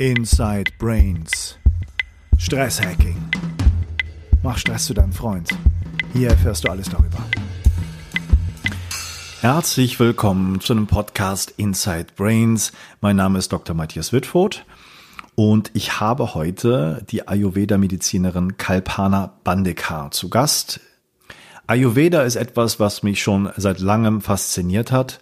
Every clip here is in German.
Inside Brains. Stresshacking. Mach Stress zu deinem Freund. Hier erfährst du alles darüber. Herzlich willkommen zu einem Podcast Inside Brains. Mein Name ist Dr. Matthias Wittfurt und ich habe heute die Ayurveda-Medizinerin Kalpana Bandekar zu Gast. Ayurveda ist etwas, was mich schon seit langem fasziniert hat.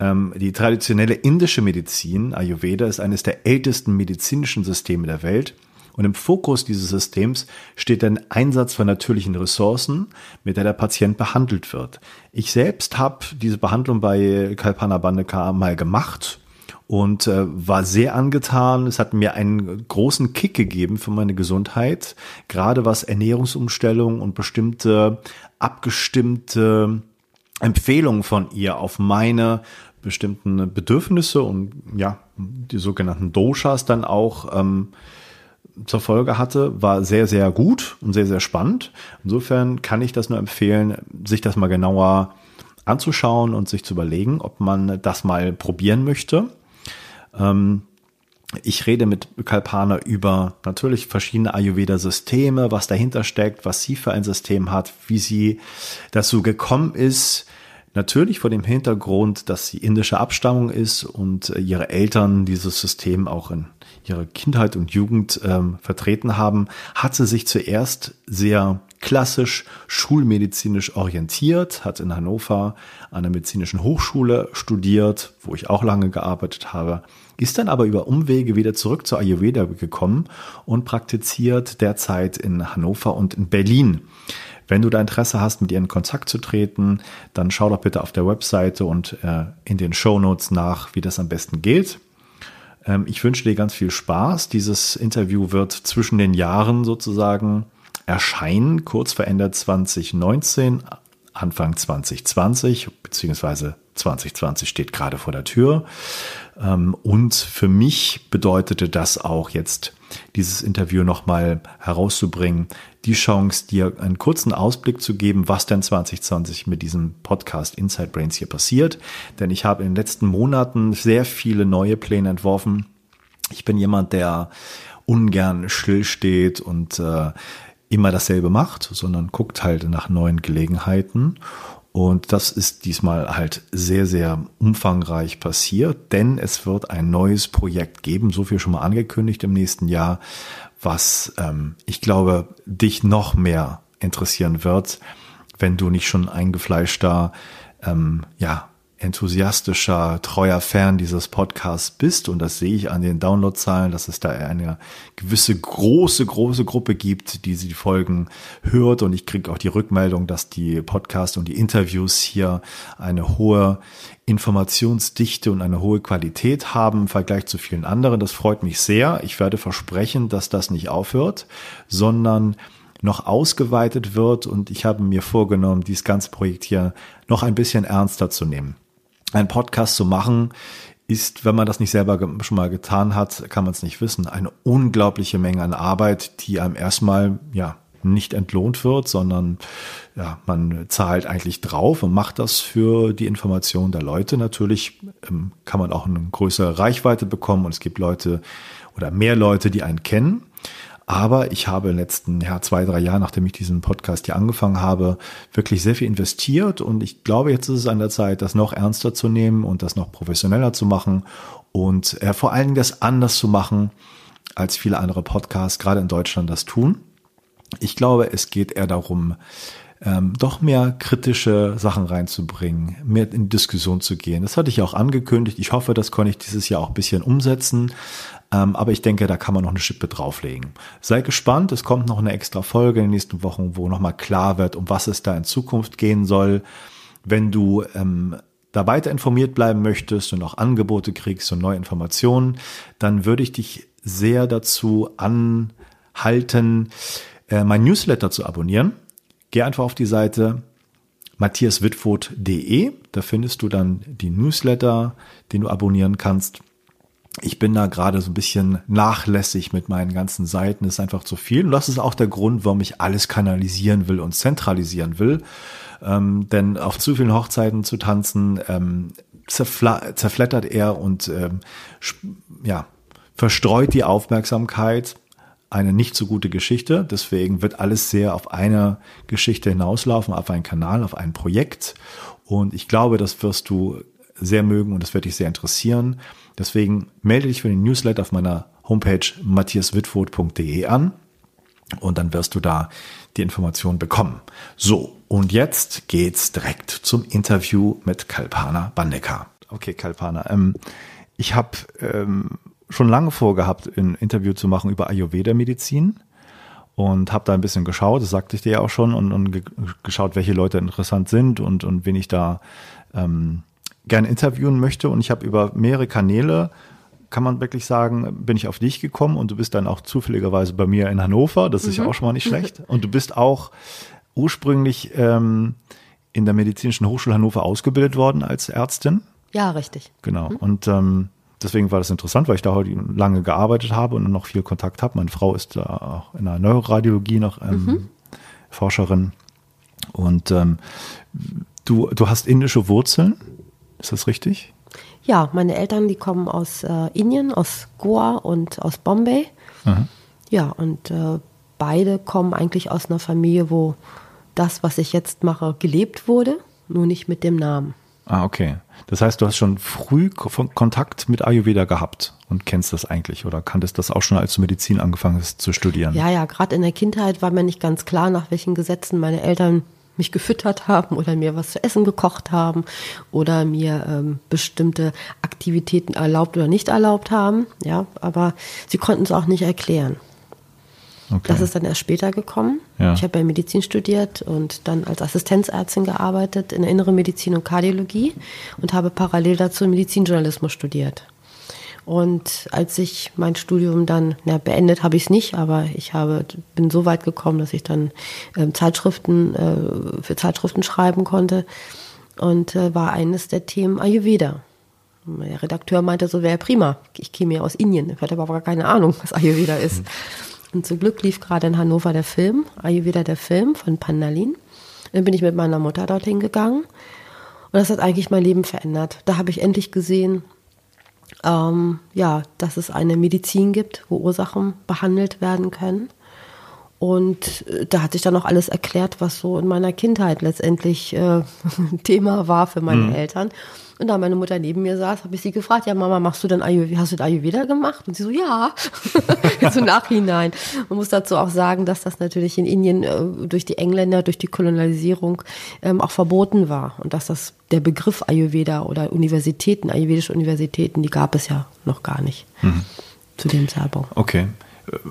Ähm, die traditionelle indische Medizin, Ayurveda, ist eines der ältesten medizinischen Systeme der Welt. Und im Fokus dieses Systems steht der Einsatz von natürlichen Ressourcen, mit der der Patient behandelt wird. Ich selbst habe diese Behandlung bei Kalpana Bandeka mal gemacht und äh, war sehr angetan. Es hat mir einen großen Kick gegeben für meine Gesundheit, gerade was Ernährungsumstellung und bestimmte abgestimmte Empfehlungen von ihr auf meine bestimmten Bedürfnisse und ja, die sogenannten Doshas dann auch ähm, zur Folge hatte, war sehr, sehr gut und sehr, sehr spannend. Insofern kann ich das nur empfehlen, sich das mal genauer anzuschauen und sich zu überlegen, ob man das mal probieren möchte. Ähm, ich rede mit Kalpana über natürlich verschiedene Ayurveda-Systeme, was dahinter steckt, was sie für ein System hat, wie sie dazu gekommen ist, Natürlich vor dem Hintergrund, dass sie indische Abstammung ist und äh, ihre Eltern dieses System auch in ihrer Kindheit und Jugend ähm, vertreten haben, hat sie sich zuerst sehr klassisch schulmedizinisch orientiert, hat in Hannover an der medizinischen Hochschule studiert, wo ich auch lange gearbeitet habe, ist dann aber über Umwege wieder zurück zur Ayurveda gekommen und praktiziert derzeit in Hannover und in Berlin. Wenn du da Interesse hast, mit ihr in Kontakt zu treten, dann schau doch bitte auf der Webseite und äh, in den Show Notes nach, wie das am besten geht. Ähm, ich wünsche dir ganz viel Spaß. Dieses Interview wird zwischen den Jahren sozusagen erscheinen, kurz vor Ende 2019, Anfang 2020, beziehungsweise 2020 steht gerade vor der Tür. Ähm, und für mich bedeutete das auch jetzt dieses Interview nochmal herauszubringen, die Chance, dir einen kurzen Ausblick zu geben, was denn 2020 mit diesem Podcast Inside Brains hier passiert. Denn ich habe in den letzten Monaten sehr viele neue Pläne entworfen. Ich bin jemand, der ungern stillsteht und äh, immer dasselbe macht, sondern guckt halt nach neuen Gelegenheiten. Und das ist diesmal halt sehr, sehr umfangreich passiert, denn es wird ein neues Projekt geben, so viel schon mal angekündigt im nächsten Jahr, was ähm, ich glaube, dich noch mehr interessieren wird, wenn du nicht schon eingefleischter ähm, ja, enthusiastischer, treuer Fan dieses Podcasts bist, und das sehe ich an den Downloadzahlen, dass es da eine gewisse große, große Gruppe gibt, die die Folgen hört. Und ich kriege auch die Rückmeldung, dass die Podcasts und die Interviews hier eine hohe Informationsdichte und eine hohe Qualität haben im Vergleich zu vielen anderen. Das freut mich sehr. Ich werde versprechen, dass das nicht aufhört, sondern noch ausgeweitet wird und ich habe mir vorgenommen, dieses ganze Projekt hier noch ein bisschen ernster zu nehmen ein Podcast zu machen, ist, wenn man das nicht selber schon mal getan hat, kann man es nicht wissen, eine unglaubliche Menge an Arbeit, die einem erstmal, ja, nicht entlohnt wird, sondern ja, man zahlt eigentlich drauf und macht das für die Information der Leute. Natürlich ähm, kann man auch eine größere Reichweite bekommen und es gibt Leute oder mehr Leute, die einen kennen. Aber ich habe in den letzten ja, zwei, drei Jahren, nachdem ich diesen Podcast hier angefangen habe, wirklich sehr viel investiert. Und ich glaube, jetzt ist es an der Zeit, das noch ernster zu nehmen und das noch professioneller zu machen und äh, vor allen Dingen das anders zu machen, als viele andere Podcasts, gerade in Deutschland, das tun. Ich glaube, es geht eher darum, ähm, doch mehr kritische Sachen reinzubringen, mehr in Diskussion zu gehen. Das hatte ich auch angekündigt. Ich hoffe, das konnte ich dieses Jahr auch ein bisschen umsetzen. Ähm, aber ich denke, da kann man noch eine Schippe drauflegen. Sei gespannt, es kommt noch eine extra Folge in den nächsten Wochen, wo nochmal klar wird, um was es da in Zukunft gehen soll. Wenn du ähm, da weiter informiert bleiben möchtest und auch Angebote kriegst und neue Informationen, dann würde ich dich sehr dazu anhalten, äh, mein Newsletter zu abonnieren. Geh einfach auf die Seite matthiaswitfurt.de. Da findest du dann die Newsletter, den du abonnieren kannst. Ich bin da gerade so ein bisschen nachlässig mit meinen ganzen Seiten. Ist einfach zu viel. Und das ist auch der Grund, warum ich alles kanalisieren will und zentralisieren will. Ähm, denn auf zu vielen Hochzeiten zu tanzen, ähm, zerflattert er und ähm, ja, verstreut die Aufmerksamkeit eine nicht so gute Geschichte. Deswegen wird alles sehr auf eine Geschichte hinauslaufen, auf einen Kanal, auf ein Projekt. Und ich glaube, das wirst du sehr mögen und das wird dich sehr interessieren. Deswegen melde dich für den Newsletter auf meiner Homepage matthiaswitfurt.de an und dann wirst du da die Informationen bekommen. So, und jetzt geht's direkt zum Interview mit Kalpana Bandeka. Okay, Kalpana, ähm, ich habe ähm, schon lange vorgehabt, ein Interview zu machen über Ayurveda-Medizin und habe da ein bisschen geschaut, das sagte ich dir ja auch schon, und, und geschaut, welche Leute interessant sind und, und wen ich da ähm, gerne interviewen möchte. Und ich habe über mehrere Kanäle, kann man wirklich sagen, bin ich auf dich gekommen und du bist dann auch zufälligerweise bei mir in Hannover. Das ist mhm. ja auch schon mal nicht schlecht. Und du bist auch ursprünglich ähm, in der Medizinischen Hochschule Hannover ausgebildet worden als Ärztin. Ja, richtig. Genau. Mhm. Und ähm, deswegen war das interessant, weil ich da heute lange gearbeitet habe und noch viel Kontakt habe. Meine Frau ist da auch in der Neuroradiologie noch ähm, mhm. Forscherin. Und ähm, du, du hast indische Wurzeln, ist das richtig? Ja, meine Eltern, die kommen aus äh, Indien, aus Goa und aus Bombay. Mhm. Ja, und äh, beide kommen eigentlich aus einer Familie, wo das, was ich jetzt mache, gelebt wurde, nur nicht mit dem Namen. Ah, okay. Das heißt, du hast schon früh Kontakt mit Ayurveda gehabt und kennst das eigentlich oder kanntest das auch schon, als du Medizin angefangen hast zu studieren? Ja, ja, gerade in der Kindheit war mir nicht ganz klar, nach welchen Gesetzen meine Eltern mich gefüttert haben oder mir was zu essen gekocht haben oder mir ähm, bestimmte Aktivitäten erlaubt oder nicht erlaubt haben. Ja, aber sie konnten es auch nicht erklären. Okay. Das ist dann erst später gekommen. Ja. Ich habe bei Medizin studiert und dann als Assistenzärztin gearbeitet in der inneren Medizin und Kardiologie und habe parallel dazu Medizinjournalismus studiert. Und als ich mein Studium dann, ja, beendet habe ich es nicht, aber ich habe, bin so weit gekommen, dass ich dann äh, Zeitschriften, äh, für Zeitschriften schreiben konnte. Und äh, war eines der Themen Ayurveda. Der Redakteur meinte, so wäre prima. Ich käme ja aus Indien. Ich hatte aber gar keine Ahnung, was Ayurveda ist. Mhm. Und zum Glück lief gerade in Hannover der Film, Ayurveda der Film von Pandalin. Dann bin ich mit meiner Mutter dorthin gegangen. Und das hat eigentlich mein Leben verändert. Da habe ich endlich gesehen, ähm, ja, dass es eine Medizin gibt, wo Ursachen behandelt werden können. Und äh, da hat sich dann auch alles erklärt, was so in meiner Kindheit letztendlich äh, Thema war für meine mhm. Eltern. Und da meine Mutter neben mir saß, habe ich sie gefragt, ja Mama, machst du denn Ayurveda, hast du Ayurveda gemacht? Und sie so, ja, so nachhinein. Man muss dazu auch sagen, dass das natürlich in Indien äh, durch die Engländer, durch die Kolonialisierung ähm, auch verboten war. Und dass das der Begriff Ayurveda oder Universitäten, ayurvedische Universitäten, die gab es ja noch gar nicht mhm. zu dem Zeitpunkt. Okay.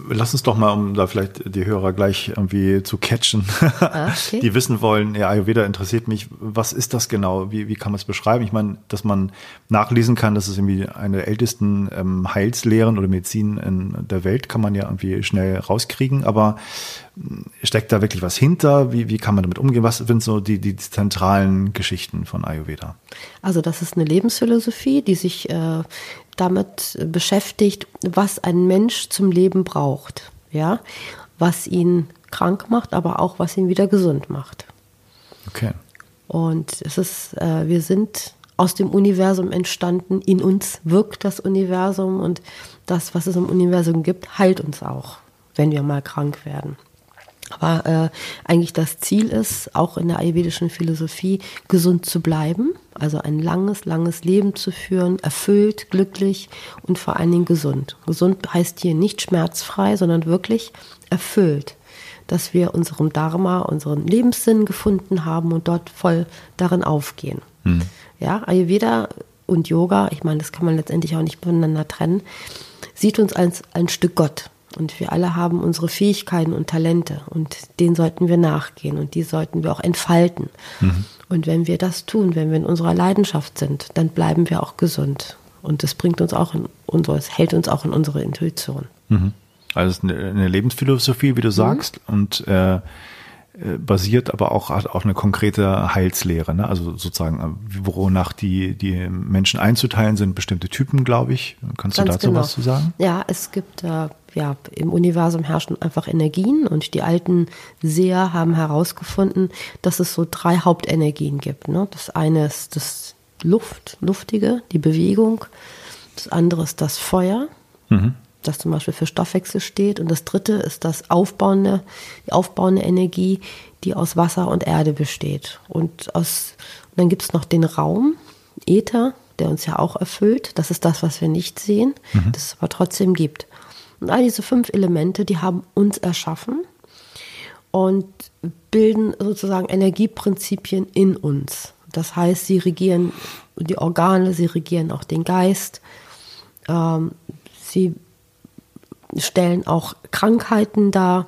Lass uns doch mal, um da vielleicht die Hörer gleich irgendwie zu catchen, ah, okay. die wissen wollen, ja, Ayurveda interessiert mich, was ist das genau? Wie, wie kann man es beschreiben? Ich meine, dass man nachlesen kann, dass es irgendwie eine der ältesten ähm, Heilslehren oder Medizin in der Welt kann man ja irgendwie schnell rauskriegen, aber hm, steckt da wirklich was hinter? Wie, wie kann man damit umgehen? Was sind so die, die zentralen Geschichten von Ayurveda? Also das ist eine Lebensphilosophie, die sich äh, damit beschäftigt, was ein Mensch zum Leben braucht, ja, was ihn krank macht, aber auch was ihn wieder gesund macht. Okay. Und es ist, äh, wir sind aus dem Universum entstanden, in uns wirkt das Universum und das, was es im Universum gibt, heilt uns auch, wenn wir mal krank werden. Aber äh, eigentlich das Ziel ist, auch in der ayurvedischen Philosophie, gesund zu bleiben, also ein langes, langes Leben zu führen, erfüllt, glücklich und vor allen Dingen gesund. Gesund heißt hier nicht schmerzfrei, sondern wirklich erfüllt, dass wir unserem Dharma, unseren Lebenssinn gefunden haben und dort voll darin aufgehen. Mhm. Ja, Ayurveda und Yoga, ich meine, das kann man letztendlich auch nicht voneinander trennen, sieht uns als ein Stück Gott. Und wir alle haben unsere Fähigkeiten und Talente und denen sollten wir nachgehen und die sollten wir auch entfalten. Mhm. Und wenn wir das tun, wenn wir in unserer Leidenschaft sind, dann bleiben wir auch gesund. Und das bringt uns auch in unsere, es hält uns auch in unsere Intuition. Mhm. Also es ist eine, Lebensphilosophie, wie du mhm. sagst, und äh, äh, basiert aber auch hat auch eine konkrete Heilslehre, ne? also sozusagen, äh, wonach die, die Menschen einzuteilen sind, bestimmte Typen, glaube ich. Kannst Ganz du dazu genau. was zu sagen? Ja, es gibt, äh, ja, im Universum herrschen einfach Energien und die alten Seher haben herausgefunden, dass es so drei Hauptenergien gibt. Ne? Das eine ist das Luft, Luftige, die Bewegung. Das andere ist das Feuer, das zum Beispiel für Stoffwechsel steht. Und das dritte ist das aufbauende, die aufbauende Energie, die aus Wasser und Erde besteht. Und aus, und dann gibt es noch den Raum, Äther, der uns ja auch erfüllt. Das ist das, was wir nicht sehen, mhm. das es aber trotzdem gibt. Und all diese fünf Elemente, die haben uns erschaffen und bilden sozusagen Energieprinzipien in uns. Das heißt, sie regieren die Organe, sie regieren auch den Geist, ähm, sie stellen auch Krankheiten dar.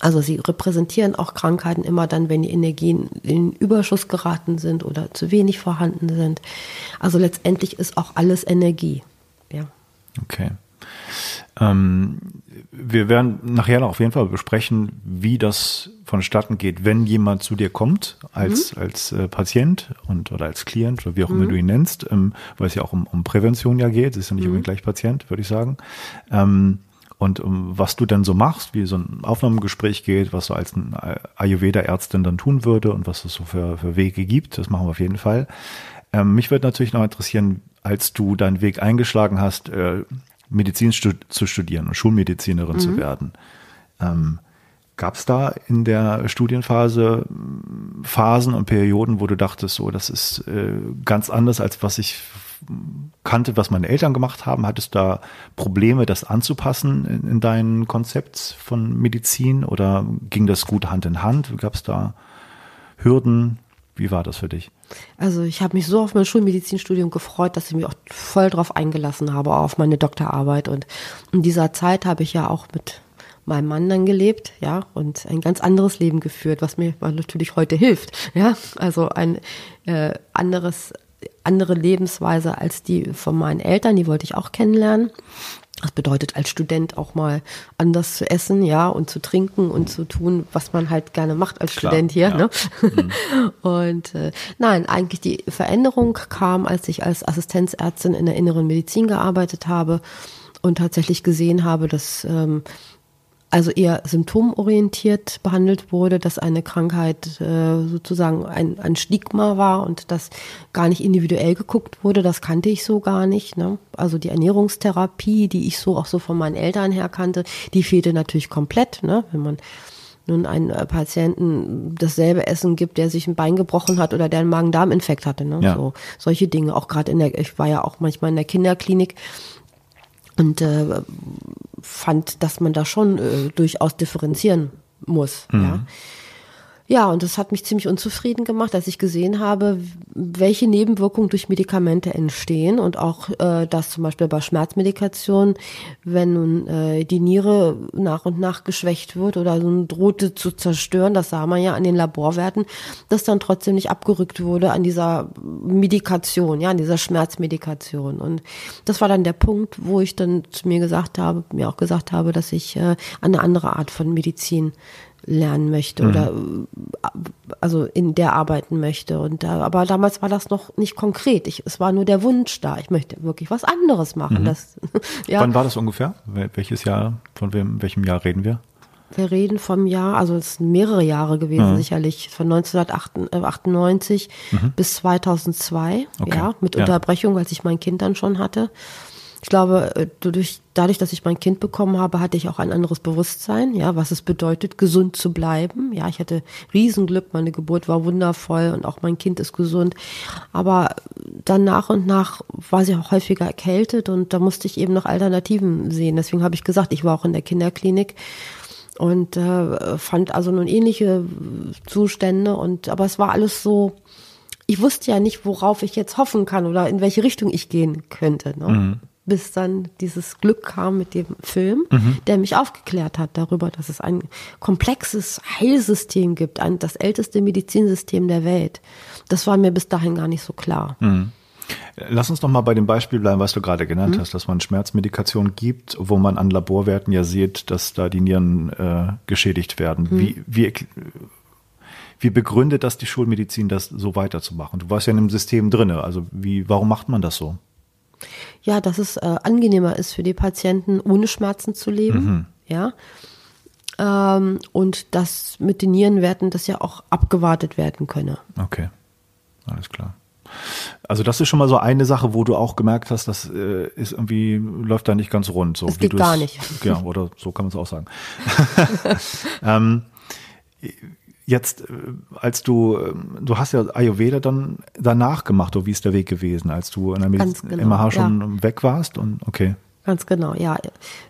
Also sie repräsentieren auch Krankheiten immer dann, wenn die Energien in Überschuss geraten sind oder zu wenig vorhanden sind. Also letztendlich ist auch alles Energie. Ja. Okay. Ähm, wir werden nachher noch auf jeden Fall besprechen, wie das vonstatten geht, wenn jemand zu dir kommt als, mhm. als äh, Patient und oder als Klient oder wie auch mhm. immer du ihn nennst, ähm, weil es ja auch um, um Prävention ja geht. Es ist ja nicht mhm. unbedingt gleich Patient, würde ich sagen. Ähm, und um, was du dann so machst, wie so ein Aufnahmegespräch geht, was du als Ayurveda-Ärztin dann tun würde und was es so für, für Wege gibt, das machen wir auf jeden Fall. Ähm, mich würde natürlich noch interessieren, als du deinen Weg eingeschlagen hast, äh, Medizin stu zu studieren und Schulmedizinerin mhm. zu werden. Ähm, Gab es da in der Studienphase Phasen und Perioden, wo du dachtest, so, das ist äh, ganz anders, als was ich kannte, was meine Eltern gemacht haben. Hattest du da Probleme, das anzupassen in, in dein Konzept von Medizin oder ging das gut Hand in Hand? Gab es da Hürden? Wie war das für dich? Also ich habe mich so auf mein Schulmedizinstudium gefreut, dass ich mich auch voll drauf eingelassen habe, auf meine Doktorarbeit. Und in dieser Zeit habe ich ja auch mit meinem Mann dann gelebt, ja, und ein ganz anderes Leben geführt, was mir natürlich heute hilft, ja. Also ein äh, anderes andere Lebensweise als die von meinen Eltern, die wollte ich auch kennenlernen. Das bedeutet als Student auch mal anders zu essen, ja, und zu trinken und zu tun, was man halt gerne macht als Klar, Student hier. Ja. Ne? Mhm. Und äh, nein, eigentlich die Veränderung kam, als ich als Assistenzärztin in der inneren Medizin gearbeitet habe und tatsächlich gesehen habe, dass ähm, also eher symptomorientiert behandelt wurde, dass eine Krankheit äh, sozusagen ein, ein Stigma war und das gar nicht individuell geguckt wurde, das kannte ich so gar nicht. Ne? Also die Ernährungstherapie, die ich so auch so von meinen Eltern her kannte, die fehlte natürlich komplett. Ne? Wenn man nun einen äh, Patienten dasselbe Essen gibt, der sich ein Bein gebrochen hat oder der einen Magen-Darm-Infekt hatte. Ne? Ja. So, solche Dinge. Auch gerade in der, ich war ja auch manchmal in der Kinderklinik und äh, fand, dass man da schon äh, durchaus differenzieren muss. Mhm. Ja. Ja, und das hat mich ziemlich unzufrieden gemacht, als ich gesehen habe, welche Nebenwirkungen durch Medikamente entstehen und auch, äh, dass zum Beispiel bei Schmerzmedikation, wenn nun äh, die Niere nach und nach geschwächt wird oder so drohte zu zerstören, das sah man ja an den Laborwerten, dass dann trotzdem nicht abgerückt wurde an dieser Medikation, ja, an dieser Schmerzmedikation. Und das war dann der Punkt, wo ich dann zu mir gesagt habe, mir auch gesagt habe, dass ich äh, eine andere Art von Medizin lernen möchte mhm. oder also in der arbeiten möchte. Und da, aber damals war das noch nicht konkret. Ich, es war nur der Wunsch da. Ich möchte wirklich was anderes machen. Mhm. Das, ja. Wann war das ungefähr? Welches Jahr? Von wem, welchem Jahr reden wir? Wir reden vom Jahr, also es sind mehrere Jahre gewesen, mhm. sicherlich, von 1998 mhm. bis 2002, okay. ja, mit ja. Unterbrechung, als ich mein Kind dann schon hatte ich glaube, äh, dadurch, dadurch, dass ich mein Kind bekommen habe, hatte ich auch ein anderes Bewusstsein, ja, was es bedeutet, gesund zu bleiben. Ja, ich hatte Riesenglück, meine Geburt war wundervoll und auch mein Kind ist gesund. Aber dann nach und nach war sie auch häufiger erkältet und da musste ich eben noch Alternativen sehen. Deswegen habe ich gesagt, ich war auch in der Kinderklinik und äh, fand also nun ähnliche Zustände und aber es war alles so ich wusste ja nicht, worauf ich jetzt hoffen kann oder in welche Richtung ich gehen könnte. Ne? Mhm bis dann dieses Glück kam mit dem Film, mhm. der mich aufgeklärt hat darüber, dass es ein komplexes Heilsystem gibt, ein, das älteste Medizinsystem der Welt. Das war mir bis dahin gar nicht so klar. Mhm. Lass uns noch mal bei dem Beispiel bleiben, was du gerade genannt mhm. hast, dass man Schmerzmedikation gibt, wo man an Laborwerten ja sieht, dass da die Nieren äh, geschädigt werden. Mhm. Wie, wie, wie begründet das die Schulmedizin, das so weiterzumachen? Du warst ja in einem System drinne. Also wie, warum macht man das so? Ja, dass es äh, angenehmer ist für die Patienten, ohne Schmerzen zu leben. Mhm. Ja. Ähm, und dass mit den Nierenwerten das ja auch abgewartet werden könne. Okay, alles klar. Also das ist schon mal so eine Sache, wo du auch gemerkt hast, das äh, ist irgendwie, läuft da nicht ganz rund. So, das geht gar nicht. Ja, oder so kann man es auch sagen. ähm, jetzt, äh, als du, ähm, du hast ja Ayurveda dann danach gemacht, oder wie ist der Weg gewesen, als du in der Medizin, genau, MH schon ja. weg warst und okay. Ganz genau, ja.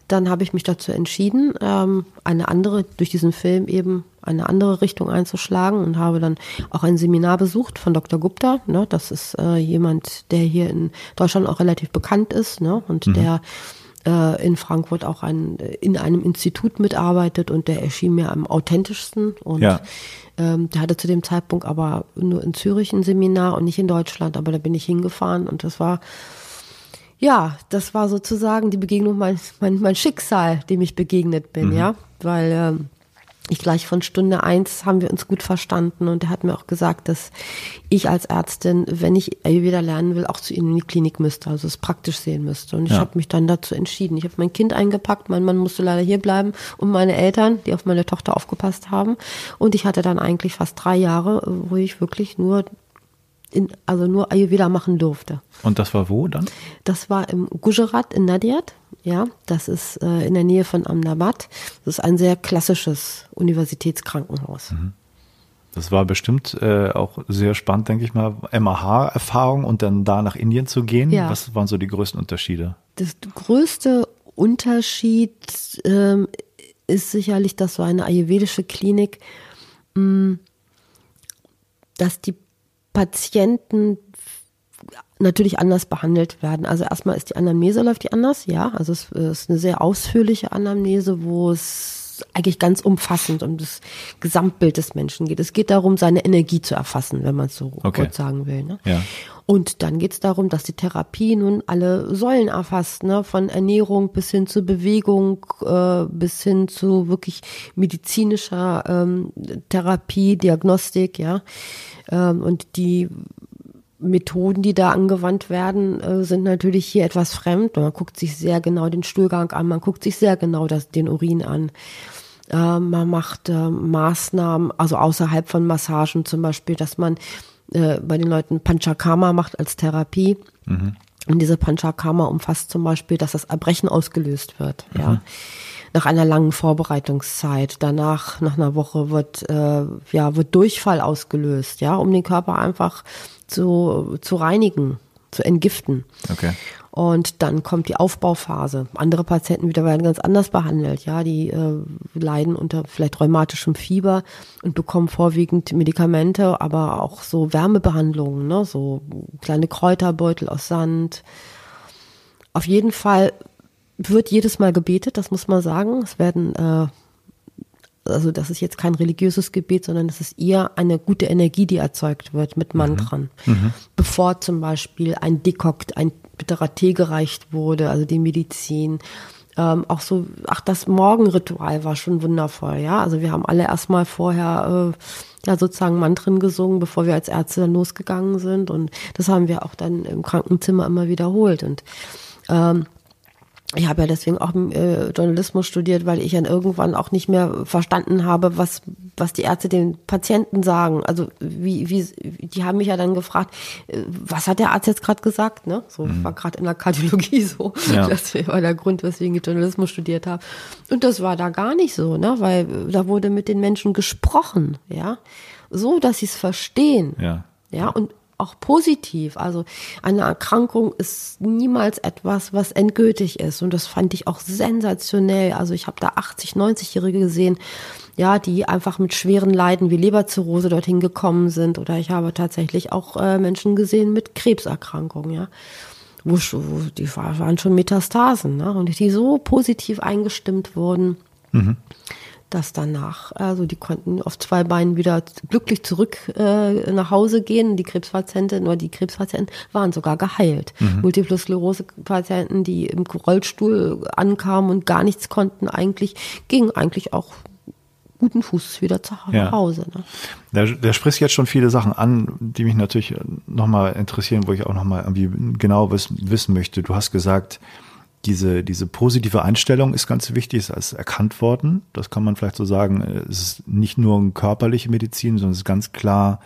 Dann habe ich mich dazu entschieden, ähm, eine andere, durch diesen Film eben eine andere Richtung einzuschlagen und habe dann auch ein Seminar besucht von Dr. Gupta. Ne? Das ist äh, jemand, der hier in Deutschland auch relativ bekannt ist ne? und mhm. der in Frankfurt auch ein, in einem Institut mitarbeitet und der erschien mir am authentischsten und ja. ähm, der hatte zu dem Zeitpunkt aber nur in Zürich ein Seminar und nicht in Deutschland, aber da bin ich hingefahren und das war ja, das war sozusagen die Begegnung, mein, mein, mein Schicksal, dem ich begegnet bin, mhm. ja, weil ähm, ich gleich von Stunde eins haben wir uns gut verstanden und er hat mir auch gesagt, dass ich als Ärztin, wenn ich Ayurveda lernen will, auch zu ihm in die Klinik müsste, also es praktisch sehen müsste. Und ich ja. habe mich dann dazu entschieden. Ich habe mein Kind eingepackt, mein Mann musste leider hier bleiben und meine Eltern, die auf meine Tochter aufgepasst haben. Und ich hatte dann eigentlich fast drei Jahre, wo ich wirklich nur in, also nur Ayurveda machen durfte. Und das war wo dann? Das war im Gujarat in Nadiad. Ja, das ist äh, in der Nähe von Ahmedabad. Das ist ein sehr klassisches Universitätskrankenhaus. Mhm. Das war bestimmt äh, auch sehr spannend, denke ich mal, MAH-Erfahrung und dann da nach Indien zu gehen. Ja. Was waren so die größten Unterschiede? Das größte Unterschied ähm, ist sicherlich, dass so eine ayurvedische Klinik, mh, mm, dass die Patienten natürlich anders behandelt werden. Also erstmal ist die Anamnese läuft die anders, ja. Also es ist eine sehr ausführliche Anamnese, wo es eigentlich ganz umfassend um das Gesamtbild des Menschen geht. Es geht darum, seine Energie zu erfassen, wenn man es so okay. kurz sagen will. Ne? Ja. Und dann geht es darum, dass die Therapie nun alle Säulen erfasst, ne? von Ernährung bis hin zu Bewegung, äh, bis hin zu wirklich medizinischer ähm, Therapie, Diagnostik, ja. Ähm, und die Methoden, die da angewandt werden, äh, sind natürlich hier etwas fremd. Man guckt sich sehr genau den Stuhlgang an, man guckt sich sehr genau das, den Urin an. Äh, man macht äh, Maßnahmen, also außerhalb von Massagen zum Beispiel, dass man äh, bei den Leuten Panchakarma macht als Therapie. Mhm. Und diese Panchakarma umfasst zum Beispiel, dass das Erbrechen ausgelöst wird. Mhm. Ja nach einer langen Vorbereitungszeit. Danach, nach einer Woche, wird, äh, ja, wird Durchfall ausgelöst, ja, um den Körper einfach zu, zu reinigen, zu entgiften. Okay. Und dann kommt die Aufbauphase. Andere Patienten wieder werden ganz anders behandelt. Ja, die äh, leiden unter vielleicht rheumatischem Fieber und bekommen vorwiegend Medikamente, aber auch so Wärmebehandlungen, ne? so kleine Kräuterbeutel aus Sand. Auf jeden Fall wird jedes Mal gebetet, das muss man sagen. Es werden, äh, also das ist jetzt kein religiöses Gebet, sondern es ist eher eine gute Energie, die erzeugt wird mit mhm. Mantren. Mhm. Bevor zum Beispiel ein Dekokt, ein bitterer Tee gereicht wurde, also die Medizin. Ähm, auch so, ach, das Morgenritual war schon wundervoll, ja. Also wir haben alle erstmal vorher äh, ja sozusagen Mantren gesungen, bevor wir als Ärzte dann losgegangen sind. Und das haben wir auch dann im Krankenzimmer immer wiederholt. Und ähm, ich habe ja deswegen auch äh, Journalismus studiert, weil ich dann irgendwann auch nicht mehr verstanden habe, was was die Ärzte den Patienten sagen. Also wie wie die haben mich ja dann gefragt, äh, was hat der Arzt jetzt gerade gesagt? Ne, so mhm. war gerade in der Kardiologie so. Ja. Das war der Grund, weswegen ich Journalismus studiert habe. Und das war da gar nicht so, ne, weil da wurde mit den Menschen gesprochen, ja, so dass sie es verstehen. Ja. Ja, und auch positiv. Also eine Erkrankung ist niemals etwas, was endgültig ist. Und das fand ich auch sensationell. Also ich habe da 80, 90-Jährige gesehen, ja, die einfach mit schweren Leiden wie Leberzirrhose dorthin gekommen sind. Oder ich habe tatsächlich auch äh, Menschen gesehen mit Krebserkrankungen, ja. Wo, wo die waren schon Metastasen, ne? Und die so positiv eingestimmt wurden. Mhm dass danach, also die konnten auf zwei Beinen wieder glücklich zurück äh, nach Hause gehen. Die Krebspatienten oder die Krebspatienten waren sogar geheilt. Mhm. Multiple Sklerose-Patienten, die im Rollstuhl ankamen und gar nichts konnten, eigentlich gingen eigentlich auch guten Fuß wieder zu Hause. Ja. Ne? Da, da sprichst jetzt schon viele Sachen an, die mich natürlich nochmal interessieren, wo ich auch nochmal irgendwie genau wissen möchte. Du hast gesagt, diese, diese positive Einstellung ist ganz wichtig, ist als erkannt worden. Das kann man vielleicht so sagen. Es ist nicht nur eine körperliche Medizin, sondern es ist ganz klar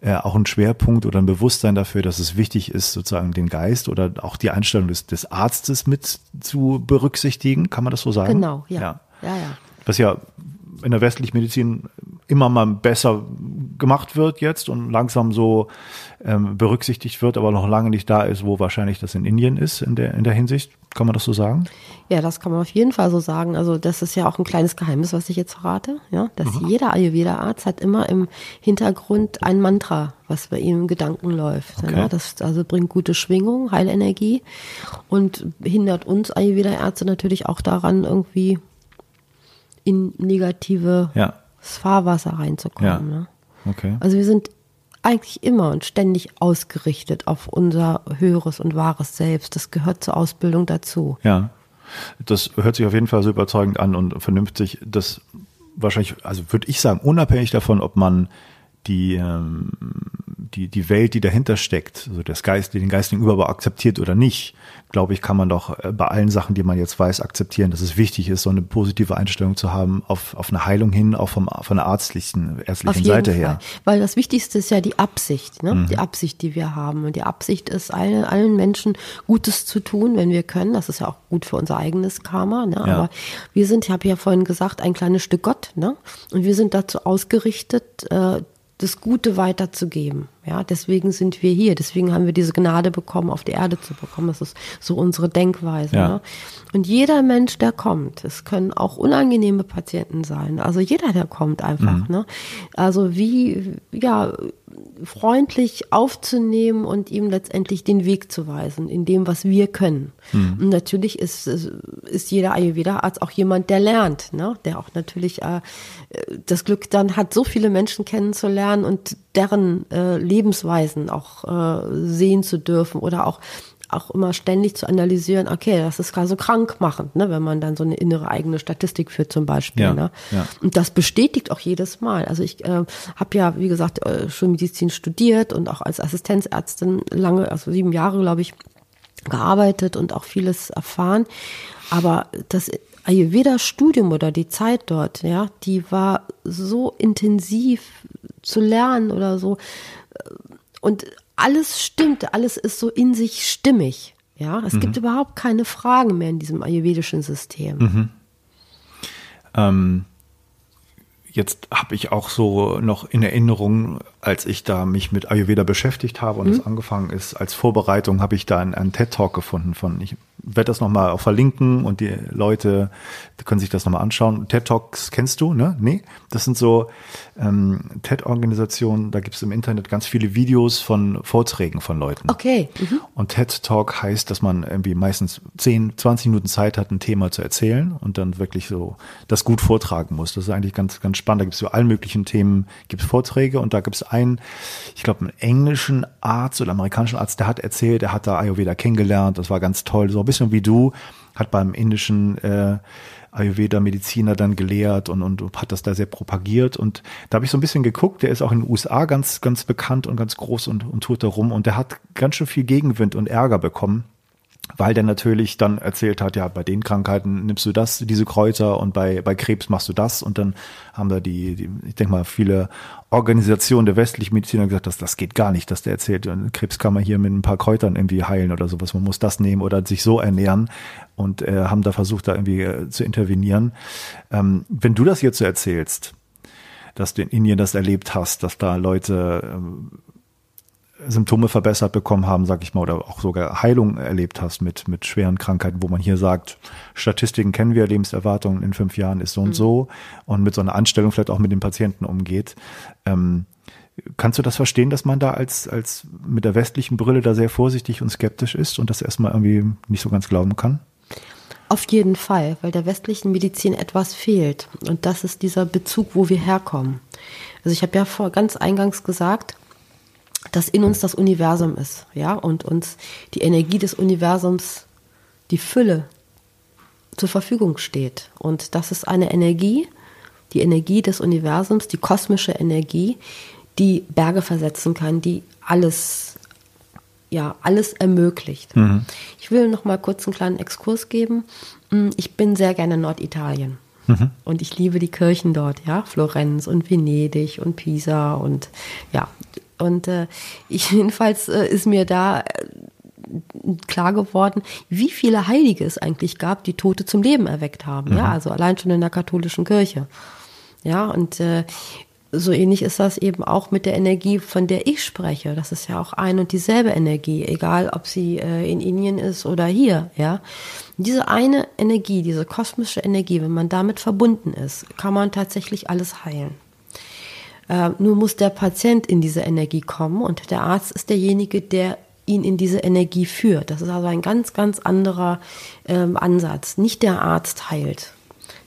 äh, auch ein Schwerpunkt oder ein Bewusstsein dafür, dass es wichtig ist, sozusagen den Geist oder auch die Einstellung des, des Arztes mit zu berücksichtigen. Kann man das so sagen? Genau, ja. ja. ja, ja. Was ja in der westlichen Medizin immer mal besser gemacht wird jetzt und langsam so ähm, berücksichtigt wird, aber noch lange nicht da ist, wo wahrscheinlich das in Indien ist in der, in der Hinsicht. Kann man das so sagen? Ja, das kann man auf jeden Fall so sagen. Also das ist ja auch ein kleines Geheimnis, was ich jetzt verrate, ja, dass mhm. jeder Ayurveda-Arzt hat immer im Hintergrund ein Mantra, was bei ihm im Gedanken läuft. Okay. Ja, das also bringt gute Schwingung, Heilenergie und hindert uns Ayurveda-Ärzte natürlich auch daran, irgendwie in negative ja. Fahrwasser reinzukommen. Ja. Ne? Okay. Also wir sind eigentlich immer und ständig ausgerichtet auf unser höheres und wahres Selbst. Das gehört zur Ausbildung dazu. Ja. Das hört sich auf jeden Fall so überzeugend an und vernünftig. Das wahrscheinlich, also würde ich sagen, unabhängig davon, ob man die, ähm, die, die Welt, die dahinter steckt, also das Geist, den geistigen Überbau akzeptiert oder nicht, glaube ich, kann man doch äh, bei allen Sachen, die man jetzt weiß, akzeptieren, dass es wichtig ist, so eine positive Einstellung zu haben auf, auf eine Heilung hin, auch vom, von der arztlichen, ärztlichen Seite Fall. her. Weil das Wichtigste ist ja die Absicht, ne? Mhm. die Absicht, die wir haben. Und die Absicht ist, allen, allen Menschen Gutes zu tun, wenn wir können. Das ist ja auch gut für unser eigenes Karma. Ne? Ja. Aber wir sind, ich habe ja vorhin gesagt, ein kleines Stück Gott. Ne? Und wir sind dazu ausgerichtet, äh, das Gute weiterzugeben. Ja, deswegen sind wir hier. Deswegen haben wir diese Gnade bekommen, auf die Erde zu bekommen. Das ist so unsere Denkweise. Ja. Ne? Und jeder Mensch, der kommt, es können auch unangenehme Patienten sein. Also jeder, der kommt einfach. Mhm. Ne? Also wie, ja, freundlich aufzunehmen und ihm letztendlich den Weg zu weisen in dem, was wir können. Mhm. Und natürlich ist, ist jeder Ayurveda-Arzt auch jemand, der lernt, ne? der auch natürlich äh, das Glück dann hat, so viele Menschen kennenzulernen und deren äh, Lebensweisen auch äh, sehen zu dürfen oder auch auch immer ständig zu analysieren, okay, das ist gerade so krankmachend, ne, wenn man dann so eine innere eigene Statistik führt zum Beispiel. Ja, ne? Ja. Und das bestätigt auch jedes Mal. Also ich äh, habe ja, wie gesagt, äh, Schulmedizin studiert und auch als Assistenzärztin lange, also sieben Jahre, glaube ich, gearbeitet und auch vieles erfahren. Aber das Ayurveda-Studium oder die Zeit dort, ja, die war so intensiv zu lernen oder so. Und alles stimmt, alles ist so in sich stimmig. Ja, es mhm. gibt überhaupt keine Fragen mehr in diesem ayurvedischen System. Mhm. Ähm, jetzt habe ich auch so noch in Erinnerung, als ich da mich mit Ayurveda beschäftigt habe und mhm. es angefangen ist, als Vorbereitung habe ich da einen, einen TED-Talk gefunden von, ich werde das nochmal auch verlinken und die Leute die können sich das nochmal anschauen. TED Talks kennst du, ne? Nee? Das sind so ähm, TED-Organisationen, da gibt es im Internet ganz viele Videos von Vorträgen von Leuten. Okay. Mhm. Und TED Talk heißt, dass man irgendwie meistens 10, 20 Minuten Zeit hat, ein Thema zu erzählen und dann wirklich so das gut vortragen muss. Das ist eigentlich ganz, ganz spannend. Da gibt es zu allen möglichen Themen gibt Vorträge und da gibt es einen, ich glaube, einen englischen Arzt oder amerikanischen Arzt, der hat erzählt, er hat da Ayurveda kennengelernt, das war ganz toll, so ein bisschen wie du, hat beim indischen äh, Ayurveda-Mediziner dann gelehrt und, und hat das da sehr propagiert. Und da habe ich so ein bisschen geguckt, der ist auch in den USA ganz, ganz bekannt und ganz groß und, und tut da rum. Und der hat ganz schön viel Gegenwind und Ärger bekommen weil der natürlich dann erzählt hat, ja, bei den Krankheiten nimmst du das, diese Kräuter und bei, bei Krebs machst du das. Und dann haben da die, die ich denke mal, viele Organisationen der westlichen Mediziner gesagt, dass das geht gar nicht, dass der erzählt, Krebs kann man hier mit ein paar Kräutern irgendwie heilen oder sowas, man muss das nehmen oder sich so ernähren. Und äh, haben da versucht, da irgendwie äh, zu intervenieren. Ähm, wenn du das jetzt so erzählst, dass du in Indien das erlebt hast, dass da Leute ähm, Symptome verbessert bekommen haben, sag ich mal, oder auch sogar Heilung erlebt hast mit, mit schweren Krankheiten, wo man hier sagt, Statistiken kennen wir, Lebenserwartung in fünf Jahren ist so und mhm. so und mit so einer Anstellung vielleicht auch mit den Patienten umgeht. Ähm, kannst du das verstehen, dass man da als, als mit der westlichen Brille da sehr vorsichtig und skeptisch ist und das erstmal irgendwie nicht so ganz glauben kann? Auf jeden Fall, weil der westlichen Medizin etwas fehlt. Und das ist dieser Bezug, wo wir herkommen. Also ich habe ja vor ganz eingangs gesagt, dass in uns das Universum ist, ja, und uns die Energie des Universums, die Fülle zur Verfügung steht. Und das ist eine Energie, die Energie des Universums, die kosmische Energie, die Berge versetzen kann, die alles, ja, alles ermöglicht. Mhm. Ich will noch mal kurz einen kleinen Exkurs geben. Hm, ich bin sehr gerne in Norditalien. Mhm. Und ich liebe die Kirchen dort, ja, Florenz und Venedig und Pisa und ja, Und äh, ich, jedenfalls äh, ist mir da äh, klar geworden, wie viele Heilige es eigentlich gab, die Tote zum Leben erweckt haben. Mhm. Ja, also allein schon in der katholischen Kirche. Ja, und äh, so ähnlich ist das eben auch mit der Energie, von der ich spreche. Das ist ja auch ein und dieselbe Energie, egal ob sie äh, in Indien ist oder hier, ja. Diese eine Energie, diese kosmische Energie, wenn man damit verbunden ist, kann man tatsächlich alles heilen. Äh, nur muss der Patient in diese Energie kommen und der Arzt ist derjenige, der ihn in diese Energie führt. Das ist also ein ganz, ganz anderer ähm, Ansatz. Nicht der Arzt heilt,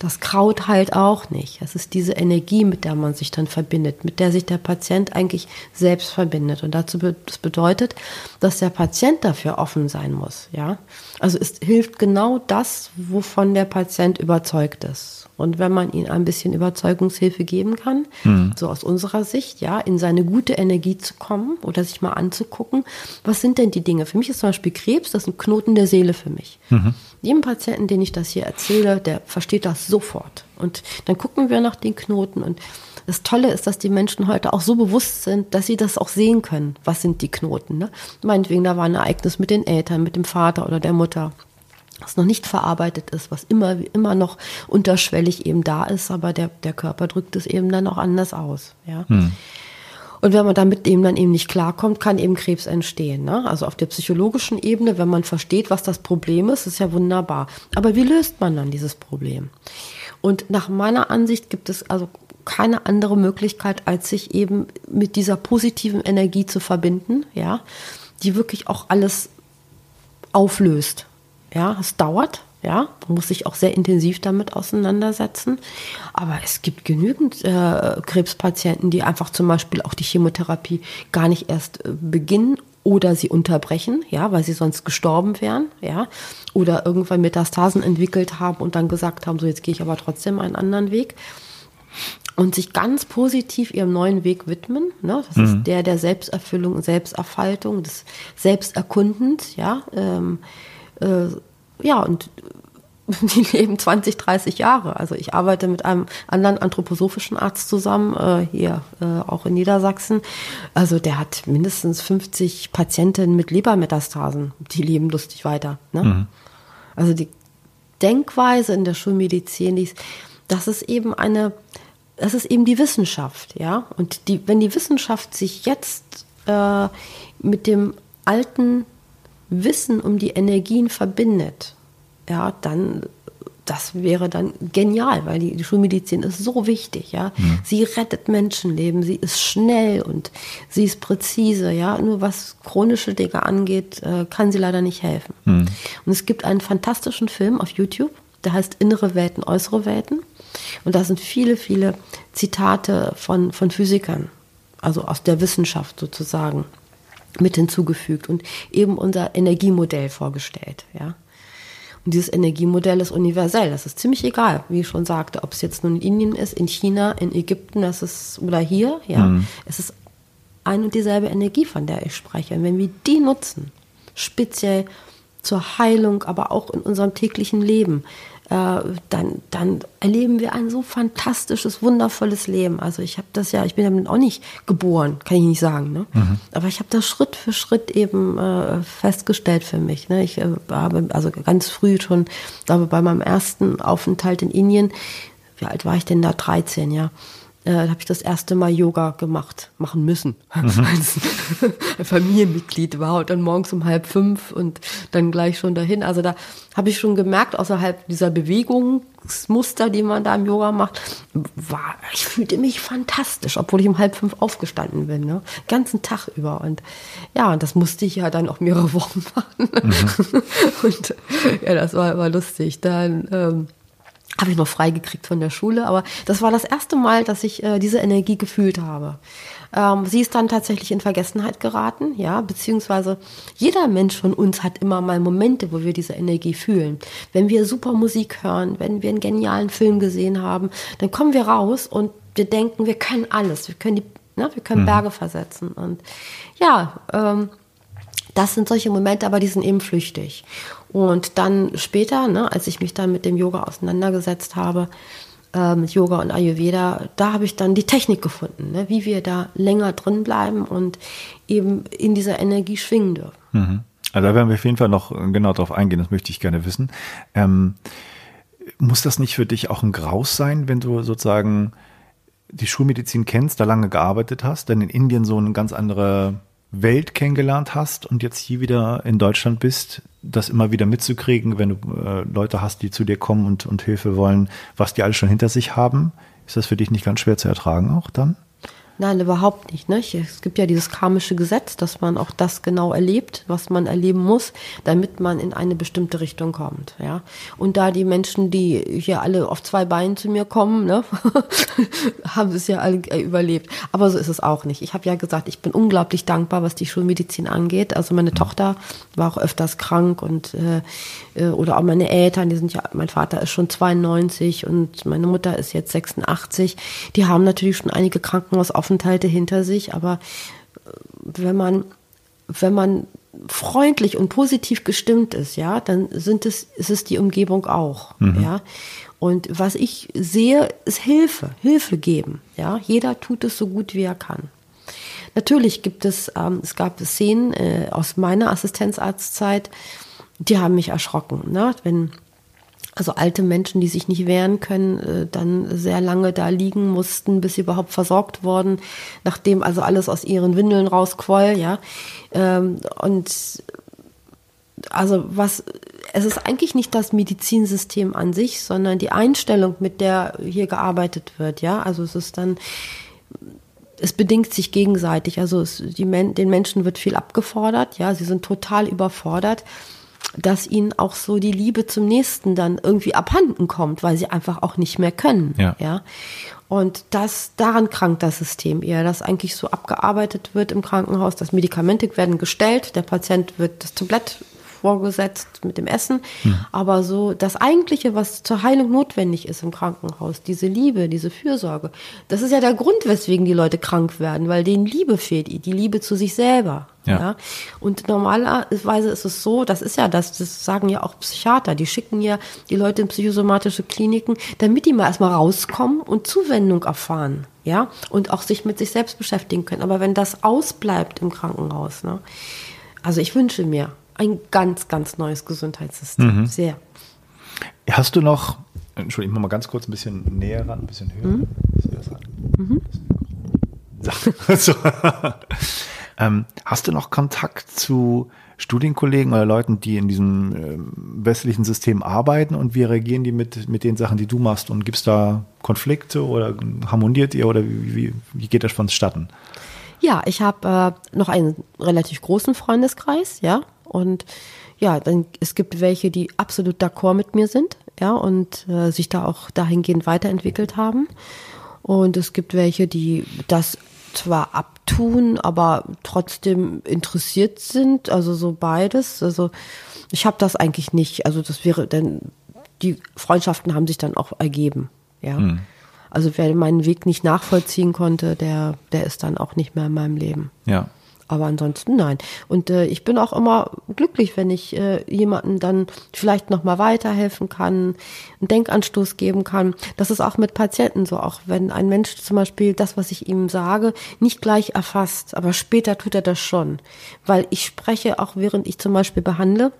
das Kraut heilt auch nicht. Es ist diese Energie, mit der man sich dann verbindet, mit der sich der Patient eigentlich selbst verbindet. Und dazu das bedeutet, dass der Patient dafür offen sein muss. Ja, also es hilft genau das, wovon der Patient überzeugt ist. Und wenn man ihm ein bisschen Überzeugungshilfe geben kann, mhm. so aus unserer Sicht, ja, in seine gute Energie zu kommen oder sich mal anzugucken, was sind denn die Dinge? Für mich ist zum Beispiel Krebs, das ist ein Knoten der Seele für mich. Mhm. Jedem Patienten, den ich das hier erzähle, der versteht das sofort. Und dann gucken wir nach den Knoten und das Tolle ist, dass die Menschen heute auch so bewusst sind, dass sie das auch sehen können. Was sind die Knoten? Ne? Meinetwegen, da war ein Ereignis mit den Eltern, mit dem Vater oder der Mutter was noch nicht verarbeitet ist, was immer, immer noch unterschwellig eben da ist, aber der, der Körper drückt es eben dann auch anders aus. Ja. Hm. Und wenn man damit eben dann eben nicht klarkommt, kann eben Krebs entstehen. Ne? Also auf der psychologischen Ebene, wenn man versteht, was das Problem ist, ist ja wunderbar. Aber wie löst man dann dieses Problem? Und nach meiner Ansicht gibt es also keine andere Möglichkeit, als sich eben mit dieser positiven Energie zu verbinden, ja, die wirklich auch alles auflöst. Ja, es dauert. Ja, man muss sich auch sehr intensiv damit auseinandersetzen. Aber es gibt genügend äh, Krebspatienten, die einfach zum Beispiel auch die Chemotherapie gar nicht erst äh, beginnen oder sie unterbrechen, ja, weil sie sonst gestorben wären, ja, oder irgendwann Metastasen entwickelt haben und dann gesagt haben, so jetzt gehe ich aber trotzdem einen anderen Weg und sich ganz positiv ihrem neuen Weg widmen. Ne? Das mhm. ist der der Selbsterfüllung, Selbsterfaltung, des Selbsterkundens, ja. Ähm, äh, ja, und die leben 20, 30 Jahre. Also ich arbeite mit einem anderen anthroposophischen Arzt zusammen, äh, hier äh, auch in Niedersachsen. Also der hat mindestens 50 Patientinnen mit Lebermetastasen. Die leben lustig weiter. Ne? Mhm. Also die Denkweise in der Schulmedizin, die ist, das ist eben eine, das ist eben die Wissenschaft, ja. Und die, wenn die Wissenschaft sich jetzt äh, mit dem alten Wissen um die Energien verbindet, ja, dann das wäre dann genial, weil die, die Schulmedizin ist so wichtig, ja. Mhm. Sie rettet Menschenleben, sie ist schnell und sie ist präzise, ja. Nur was chronische Dinge angeht, äh, kann sie leider nicht helfen. Mhm. Und es gibt einen fantastischen Film auf YouTube, der heißt Innere Welten, äußere Welten. Und da sind viele, viele Zitate von, von Physikern, also aus der Wissenschaft sozusagen mit hinzugefügt und eben unser Energiemodell vorgestellt, ja. Und dieses Energiemodell ist universell. Das ist ziemlich egal, wie ich schon sagte, ob es jetzt nun in Indien ist, in China, in Ägypten, das ist oder hier, ja. Mhm. Es ist ein und dieselbe Energie, von der ich spreche. Und wenn wir die nutzen, speziell zur Heilung, aber auch in unserem täglichen Leben, dann, dann erleben wir ein so fantastisches, wundervolles Leben. Also ich habe das ja, ich bin damit auch nicht geboren, kann ich nicht sagen. Ne? Mhm. Aber ich habe das Schritt für Schritt eben äh, festgestellt für mich. Ne? Ich äh, habe also ganz früh schon, aber bei meinem ersten Aufenthalt in Indien, wie alt war ich denn da? 13, ja äh, habe ich das erste Mal Yoga gemacht, machen müssen. Mhm. Als Familienmitglied war und dann morgens um halb fünf und dann gleich schon dahin. Also da habe ich schon gemerkt, außerhalb dieser Bewegungsmuster, die man da im Yoga macht, war, ich fühlte mich fantastisch, obwohl ich um halb fünf aufgestanden bin, ne? ganzen Tag über. Und ja, und das musste ich ja dann auch mehrere Wochen machen. Mhm. und ja, das war immer lustig. Dann ähm, habe ich noch freigekriegt von der Schule, aber das war das erste Mal, dass ich äh, diese Energie gefühlt habe. Ähm, sie ist dann tatsächlich in Vergessenheit geraten, ja, beziehungsweise jeder Mensch von uns hat immer mal Momente, wo wir diese Energie fühlen. Wenn wir super Musik hören, wenn wir einen genialen Film gesehen haben, dann kommen wir raus und wir denken, wir können alles, wir können die, ne, wir können mhm. Berge versetzen und ja, ähm, das sind solche Momente, aber die sind eben flüchtig. Und dann später, ne, als ich mich dann mit dem Yoga auseinandergesetzt habe, äh, mit Yoga und Ayurveda, da habe ich dann die Technik gefunden, ne? wie wir da länger drin bleiben und eben in dieser Energie schwingen dürfen. Mhm. Also da werden wir auf jeden Fall noch genau drauf eingehen, das möchte ich gerne wissen. Ähm, muss das nicht für dich auch ein Graus sein, wenn du sozusagen die Schulmedizin kennst, da lange gearbeitet hast, dann in Indien so eine ganz andere Welt kennengelernt hast und jetzt hier wieder in Deutschland bist, das immer wieder mitzukriegen, wenn du äh, Leute hast, die zu dir kommen und, und Hilfe wollen, was die alle schon hinter sich haben? Ist das für dich nicht ganz schwer zu ertragen auch dann? Nein, überhaupt nicht. Ne? Es gibt ja dieses karmische Gesetz, dass man auch das genau erlebt, was man erleben muss, damit man in eine bestimmte Richtung kommt. Ja? Und da die Menschen, die hier alle auf zwei Beinen zu mir kommen, ne, haben es ja alle überlebt. Aber so ist es auch nicht. Ich habe ja gesagt, ich bin unglaublich dankbar, was die Schulmedizin angeht. Also meine Tochter war auch öfters krank und äh, äh oder auch meine Eltern, die sind ja, mein Vater ist schon 92 und meine Mutter ist jetzt 86. Die haben natürlich schon einige Krankenhausaufenthalte Aufenthalte hinter sich, aber äh, wenn man, wenn man freundlich und positiv gestimmt ist, ja, dann sind es, ist es die Umgebung auch, mhm. ja. Und was ich sehe, ist Hilfe, Hilfe geben, ja. Jeder tut es so gut, wie er kann. Natürlich gibt es, ähm, es gab Szenen äh, aus meiner Assistenzarztzeit, die haben mich erschrocken, ne? Wenn also alte Menschen, die sich nicht wehren können, äh, dann sehr lange da liegen mussten, bis sie überhaupt versorgt wurden, nachdem also alles aus ihren Windeln rausquoll, ja. Ähm, und also was, es ist eigentlich nicht das Medizinsystem an sich, sondern die Einstellung, mit der hier gearbeitet wird, ja. Also es ist dann, es bedingt sich gegenseitig. Also es, die, den Menschen wird viel abgefordert, ja. Sie sind total überfordert dass ihnen auch so die Liebe zum Nächsten dann irgendwie abhanden kommt, weil sie einfach auch nicht mehr können. Ja. ja? Und das, daran krankt das System eher, dass eigentlich so abgearbeitet wird im Krankenhaus, dass Medikamente werden gestellt, der Patient wird das Tablett vorgesetzt mit dem Essen. Hm. Aber so das Eigentliche, was zur Heilung notwendig ist im Krankenhaus, diese Liebe, diese Fürsorge, das ist ja der Grund, weswegen die Leute krank werden, weil denen Liebe fehlt, die Liebe zu sich selber. Ja. ja. Und normalerweise ist es so, das ist ja das, das sagen ja auch Psychiater, die schicken ja die Leute in psychosomatische Kliniken, damit die mal erstmal rauskommen und Zuwendung erfahren. Ja, und auch sich mit sich selbst beschäftigen können. Aber wenn das ausbleibt im Krankenhaus, ne, also ich wünsche mir, ein ganz, ganz neues Gesundheitssystem. Mhm. Sehr. Hast du noch, Entschuldigung, ich mach mal ganz kurz ein bisschen näher ran, ein bisschen höher. Mhm. Mhm. So. ähm, hast du noch Kontakt zu Studienkollegen oder Leuten, die in diesem äh, westlichen System arbeiten und wie reagieren die mit, mit den Sachen, die du machst? Und gibt es da Konflikte oder harmoniert ihr oder wie, wie, wie geht das vonstatten? Ja, ich habe äh, noch einen relativ großen Freundeskreis, ja, und ja, dann es gibt welche, die absolut d'accord mit mir sind, ja, und äh, sich da auch dahingehend weiterentwickelt haben. Und es gibt welche, die das zwar abtun, aber trotzdem interessiert sind, also so beides. Also ich habe das eigentlich nicht. Also das wäre dann die Freundschaften haben sich dann auch ergeben, ja. Mhm. Also wer meinen Weg nicht nachvollziehen konnte, der der ist dann auch nicht mehr in meinem Leben. Ja. Aber ansonsten nein. Und äh, ich bin auch immer glücklich, wenn ich äh, jemanden dann vielleicht nochmal weiterhelfen kann, einen Denkanstoß geben kann. Das ist auch mit Patienten so. Auch wenn ein Mensch zum Beispiel das, was ich ihm sage, nicht gleich erfasst, aber später tut er das schon. Weil ich spreche auch während ich zum Beispiel behandle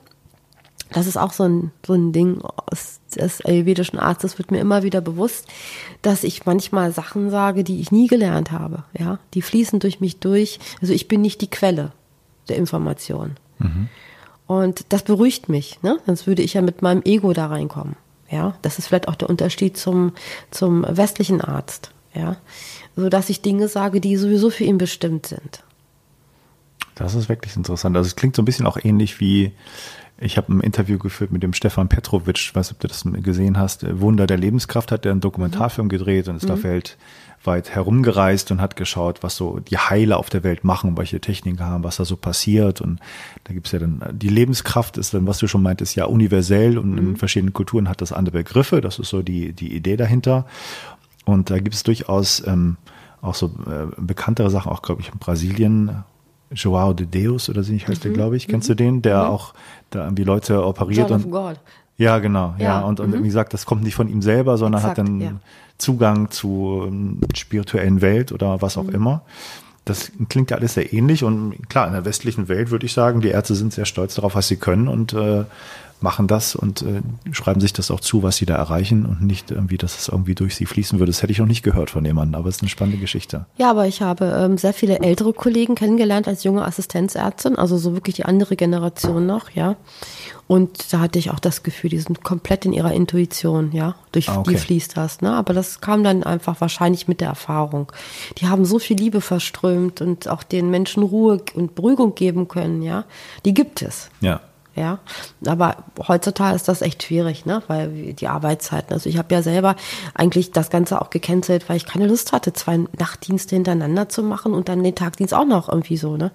das ist auch so ein, so ein Ding aus des ayurvedischen Arztes, wird mir immer wieder bewusst, dass ich manchmal Sachen sage, die ich nie gelernt habe. Ja, die fließen durch mich durch. Also ich bin nicht die Quelle der Information. Mhm. Und das beruhigt mich, ne? Sonst würde ich ja mit meinem Ego da reinkommen. Ja, das ist vielleicht auch der Unterschied zum, zum westlichen Arzt. Ja, so dass ich Dinge sage, die sowieso für ihn bestimmt sind. Das ist wirklich interessant. Also es klingt so ein bisschen auch ähnlich wie ich habe ein Interview geführt mit dem Stefan Petrovic, ich weiß, ob du das gesehen hast. Wunder der Lebenskraft hat der einen Dokumentarfilm gedreht und ist mhm. da weltweit herumgereist und hat geschaut, was so die Heiler auf der Welt machen, welche Techniken haben, was da so passiert. Und da gibt's ja dann, die Lebenskraft ist dann, was du schon meintest, ja universell und mhm. in verschiedenen Kulturen hat das andere Begriffe. Das ist so die, die Idee dahinter. Und da gibt es durchaus ähm, auch so äh, bekanntere Sachen, auch glaube ich in Brasilien Joao de Deus oder so heißt mhm. der, glaube ich. Kennst du den? Der mhm. auch da irgendwie Leute operiert John und. God. Ja, genau. Ja, Ja, und, und mhm. wie gesagt, das kommt nicht von ihm selber, sondern hat Exakt, dann ja. Zugang zur ähm, spirituellen Welt oder was Mhm. auch immer. Das klingt ja alles sehr ähnlich und klar, in der westlichen Welt würde ich sagen, die Ärzte sind sehr stolz darauf, was sie können und äh, machen das und äh, schreiben sich das auch zu, was sie da erreichen und nicht irgendwie, dass es irgendwie durch sie fließen würde. Das hätte ich noch nicht gehört von jemandem, aber es ist eine spannende Geschichte. Ja, aber ich habe ähm, sehr viele ältere Kollegen kennengelernt als junge Assistenzärztin, also so wirklich die andere Generation noch, ja. Und da hatte ich auch das Gefühl, die sind komplett in ihrer Intuition, ja. Durch Ah, okay. die fließt das, ne? Aber das kam dann einfach wahrscheinlich mit der Erfahrung. Die haben so viel Liebe verströmt und auch den Menschen Ruhe und Beruhigung geben können, ja. Die gibt es. Ja. Ja, aber heutzutage ist das echt schwierig, ne? Weil die Arbeitszeiten. Also ich habe ja selber eigentlich das Ganze auch gecancelt, weil ich keine Lust hatte, zwei Nachtdienste hintereinander zu machen und dann den Tagdienst auch noch irgendwie so, ne?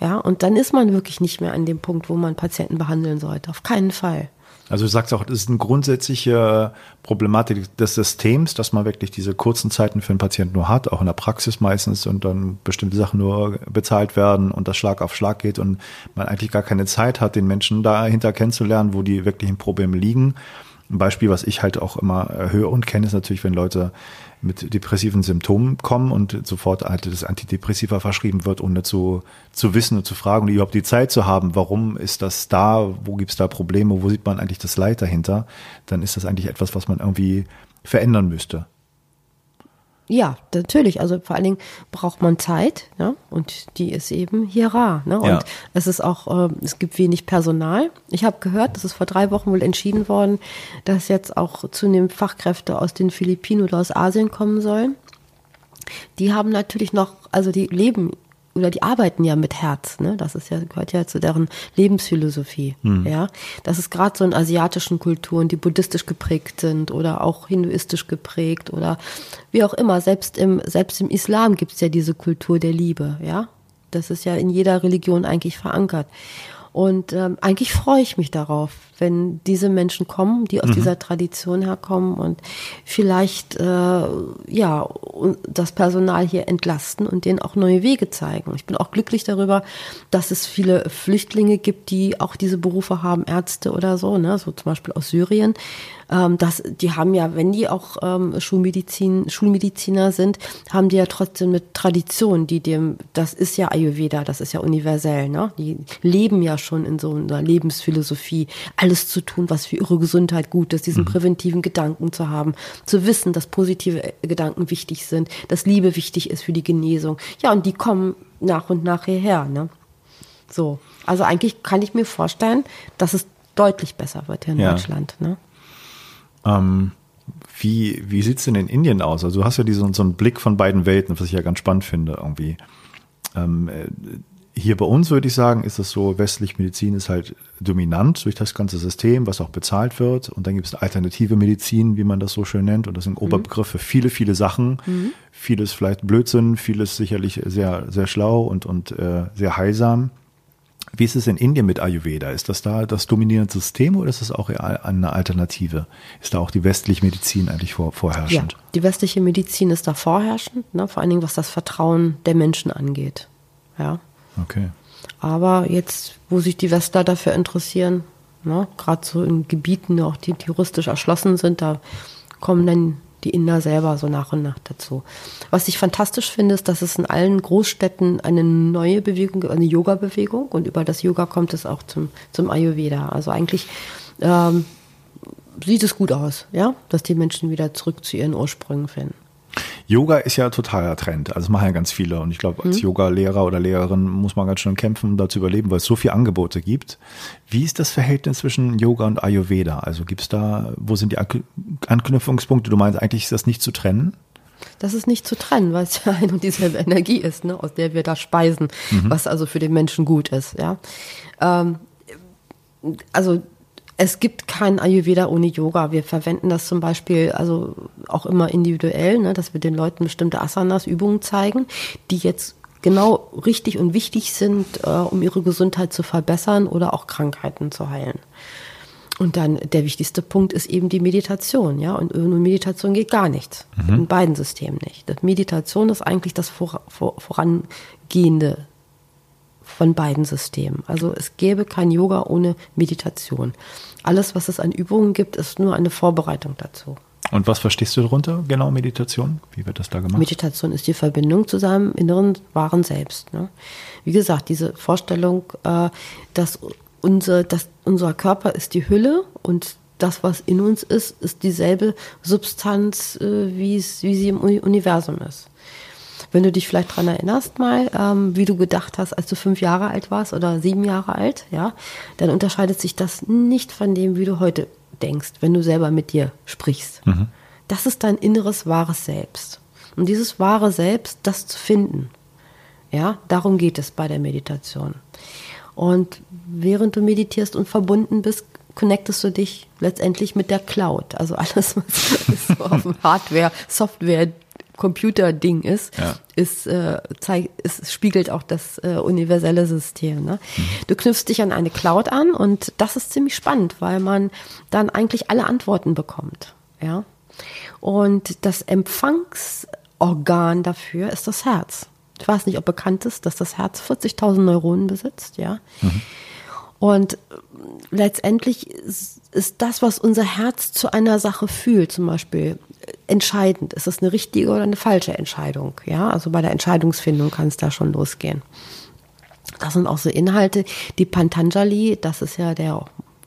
Ja, und dann ist man wirklich nicht mehr an dem Punkt, wo man Patienten behandeln sollte. Auf keinen Fall. Also du sagst auch, das ist eine grundsätzliche Problematik des Systems, dass man wirklich diese kurzen Zeiten für einen Patienten nur hat, auch in der Praxis meistens und dann bestimmte Sachen nur bezahlt werden und das Schlag auf Schlag geht und man eigentlich gar keine Zeit hat, den Menschen dahinter kennenzulernen, wo die wirklichen Probleme liegen. Ein Beispiel, was ich halt auch immer höre und kenne, ist natürlich, wenn Leute mit depressiven Symptomen kommen und sofort halt das Antidepressiva verschrieben wird, ohne zu, zu wissen und zu fragen und überhaupt die Zeit zu haben, warum ist das da, wo gibt es da Probleme, wo sieht man eigentlich das Leid dahinter, dann ist das eigentlich etwas, was man irgendwie verändern müsste. Ja, natürlich. Also vor allen Dingen braucht man Zeit, ja, und die ist eben hier rar. Ne? Und Ja. es ist auch, ähm, es gibt wenig Personal. Ich habe gehört, das ist vor drei Wochen wohl entschieden worden, dass jetzt auch zunehmend Fachkräfte aus den Philippinen oder aus Asien kommen sollen. Die haben natürlich noch, also die leben oder die arbeiten ja mit Herz, ne? Das ist ja gehört ja zu deren Lebensphilosophie, ja. Das ist gerade so in asiatischen Kulturen, die buddhistisch geprägt sind oder auch hinduistisch geprägt oder wie auch immer. Selbst im selbst im Islam gibt es ja diese Kultur der Liebe, ja. Das ist ja in jeder Religion eigentlich verankert. Und ähm, eigentlich freue ich mich darauf, wenn diese Menschen kommen, die aus dieser Tradition herkommen und vielleicht äh, ja das Personal hier entlasten und denen auch neue Wege zeigen. Ich bin auch glücklich darüber, dass es viele Flüchtlinge gibt, die auch diese Berufe haben, Ärzte oder so, ne, so zum Beispiel aus Syrien. Ähm, das, die haben ja, wenn die auch ähm, Schulmedizin, Schulmediziner sind, haben die ja trotzdem eine Tradition, die dem, das ist ja Ayurveda, das ist ja universell, ne? Die leben ja schon in so einer Lebensphilosophie, alles zu tun, was für ihre Gesundheit gut ist, diesen präventiven Gedanken zu haben, zu wissen, dass positive äh, Gedanken wichtig sind, dass Liebe wichtig ist für die Genesung. Ja, und die kommen nach und nach hierher, ne? So. Also eigentlich kann ich mir vorstellen, dass es deutlich besser wird hier in Ja. Deutschland, ne? Ähm, wie wie sieht's denn in Indien aus? Also du hast ja diesen so einen Blick von beiden Welten, was ich ja ganz spannend finde irgendwie. Ähm, äh, hier bei uns würde ich sagen, ist es so, westliche Medizin ist halt dominant durch das ganze System, was auch bezahlt wird. Und dann gibt es alternative Medizin, wie man das so schön nennt. Und das sind Oberbegriffe für viele, viele Sachen. Vieles vielleicht Blödsinn, vieles sicherlich sehr, sehr schlau und, und äh, sehr heilsam. Wie ist es in Indien mit Ayurveda? Ist das da das dominierende System oder ist das auch eine Alternative? Ist da auch die westliche Medizin eigentlich vor, Ja, vorherrschend? die westliche Medizin ist da vorherrschend, ne? vor allen Dingen was das Vertrauen der Menschen angeht. Ja. Okay. Aber jetzt, wo sich die Westler dafür interessieren, ne? gerade so in Gebieten, auch die touristisch erschlossen sind, da kommen dann die Inder selber so nach und nach dazu. Was ich fantastisch finde, ist, dass es in allen Großstädten eine neue Bewegung eine Yoga-Bewegung und über das Yoga kommt es auch zum, zum Ayurveda. Also eigentlich ähm, sieht es gut aus, ja, dass die Menschen wieder zurück zu ihren Ursprüngen finden. Yoga ist ja totaler Trend. Also machen ja ganz viele. Und ich glaube, als Yoga-Lehrer oder Lehrerin muss man ganz schön kämpfen, um da zu überleben, weil es so viele Angebote gibt. Wie ist das Verhältnis zwischen Yoga und Ayurveda? Also gibt es da, wo sind die Anknüpfungspunkte? Du meinst, eigentlich ist das nicht zu trennen? Das ist nicht zu trennen, weil es ja ein und dieselbe Energie ist, ne, aus der wir da speisen, was also für den Menschen gut ist. Ja, ähm, also es gibt kein Ayurveda ohne Yoga. Wir verwenden das zum Beispiel also auch immer individuell, ne, dass wir den Leuten bestimmte Asanas, Übungen zeigen, die jetzt genau richtig und wichtig sind, äh, um ihre Gesundheit zu verbessern oder auch Krankheiten zu heilen. Und dann der wichtigste Punkt ist eben die Meditation, ja. Und ohne Meditation geht gar nichts. In beiden Systemen nicht. Meditation ist eigentlich das vor, vor, vorangehende von beiden Systemen. Also es gäbe kein Yoga ohne Meditation. Alles, was es an Übungen gibt, ist nur eine Vorbereitung dazu. Und was verstehst du darunter, genau Meditation? Wie wird das da gemacht? Meditation ist die Verbindung zu seinem inneren, wahren Selbst. Ne? Wie gesagt, diese Vorstellung, äh, dass, unser, dass unser Körper ist die Hülle und das, was in uns ist, ist dieselbe Substanz, äh, wie, es, wie sie im Universum ist. Wenn du dich vielleicht daran erinnerst mal, ähm, wie du gedacht hast, als du fünf Jahre alt warst oder sieben Jahre alt, ja, dann unterscheidet sich das nicht von dem, wie du heute denkst, wenn du selber mit dir sprichst. Mhm. Das ist dein inneres wahres Selbst. Und dieses wahre Selbst, das zu finden, ja, darum geht es bei der Meditation. Und während du meditierst und verbunden bist, connectest du dich letztendlich mit der Cloud. Also alles, was so auf dem Hardware, Software, Computer-Ding ist, ja. ist, äh, zeig, es spiegelt auch das äh, universelle System. Ne? Mhm. Du knüpfst dich an eine Cloud an und das ist ziemlich spannend, weil man dann eigentlich alle Antworten bekommt. Ja? Und das Empfangsorgan dafür ist das Herz. Ich weiß nicht, ob bekannt ist, dass das Herz 40.000 Neuronen besitzt, ja. Mhm. Und letztendlich ist, das, was unser Herz zu einer Sache fühlt, zum Beispiel entscheidend. Ist das eine richtige oder eine falsche Entscheidung? Ja, also bei der Entscheidungsfindung kann es da schon losgehen. Das sind auch so Inhalte, die Pantanjali, das ist ja der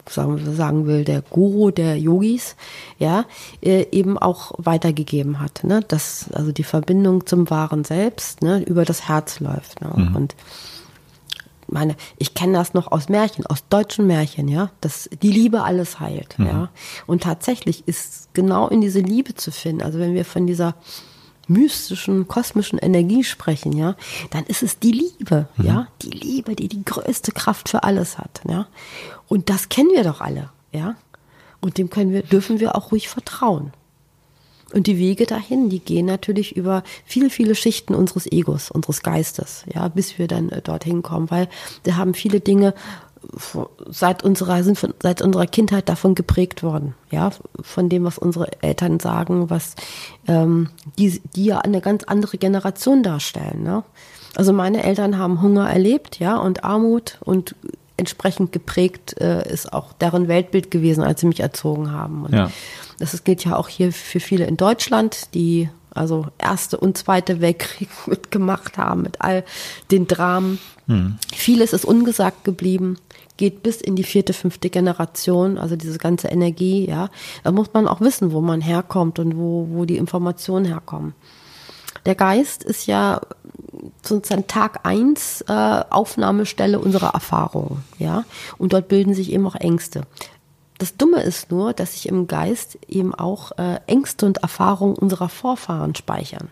sagen, sagen will, der Guru der Yogis, ja, äh, eben auch weitergegeben hat, ne, dass also die Verbindung zum wahren Selbst, ne, über das Herz läuft, ne, mhm. und meine, ich kenne das noch aus Märchen, aus deutschen Märchen, ja, dass die Liebe alles heilt, mhm. ja. Und tatsächlich ist genau in diese Liebe zu finden, also wenn wir von dieser mystischen, kosmischen Energie sprechen, ja, dann ist es die Liebe, mhm. ja, die Liebe, die die größte Kraft für alles hat, ja. Und das kennen wir doch alle, ja. Und dem können wir, dürfen wir auch ruhig vertrauen. Und die Wege dahin, die gehen natürlich über viele, viele Schichten unseres Egos, unseres Geistes, ja, bis wir dann äh, dorthin kommen, weil wir haben viele Dinge seit unserer, sind von, seit unserer Kindheit davon geprägt worden, ja, von dem, was unsere Eltern sagen, was ähm, die, die ja eine ganz andere Generation darstellen. Ne? Also meine Eltern haben Hunger erlebt, ja, und Armut und entsprechend geprägt äh, ist auch deren Weltbild gewesen, als sie mich erzogen haben. Und ja. Das gilt ja auch hier für viele in Deutschland, die also erste und zweite Weltkrieg mitgemacht haben mit all den Dramen. Hm. Vieles ist ungesagt geblieben, geht bis in die vierte, fünfte Generation, also diese ganze Energie, ja. Da muss man auch wissen, wo man herkommt und wo, wo die Informationen herkommen. Der Geist ist ja sozusagen Tag eins äh, Aufnahmestelle unserer Erfahrungen, ja. Und dort bilden sich eben auch Ängste. Das Dumme ist nur, dass sich im Geist eben auch äh, Ängste und Erfahrungen unserer Vorfahren speichern.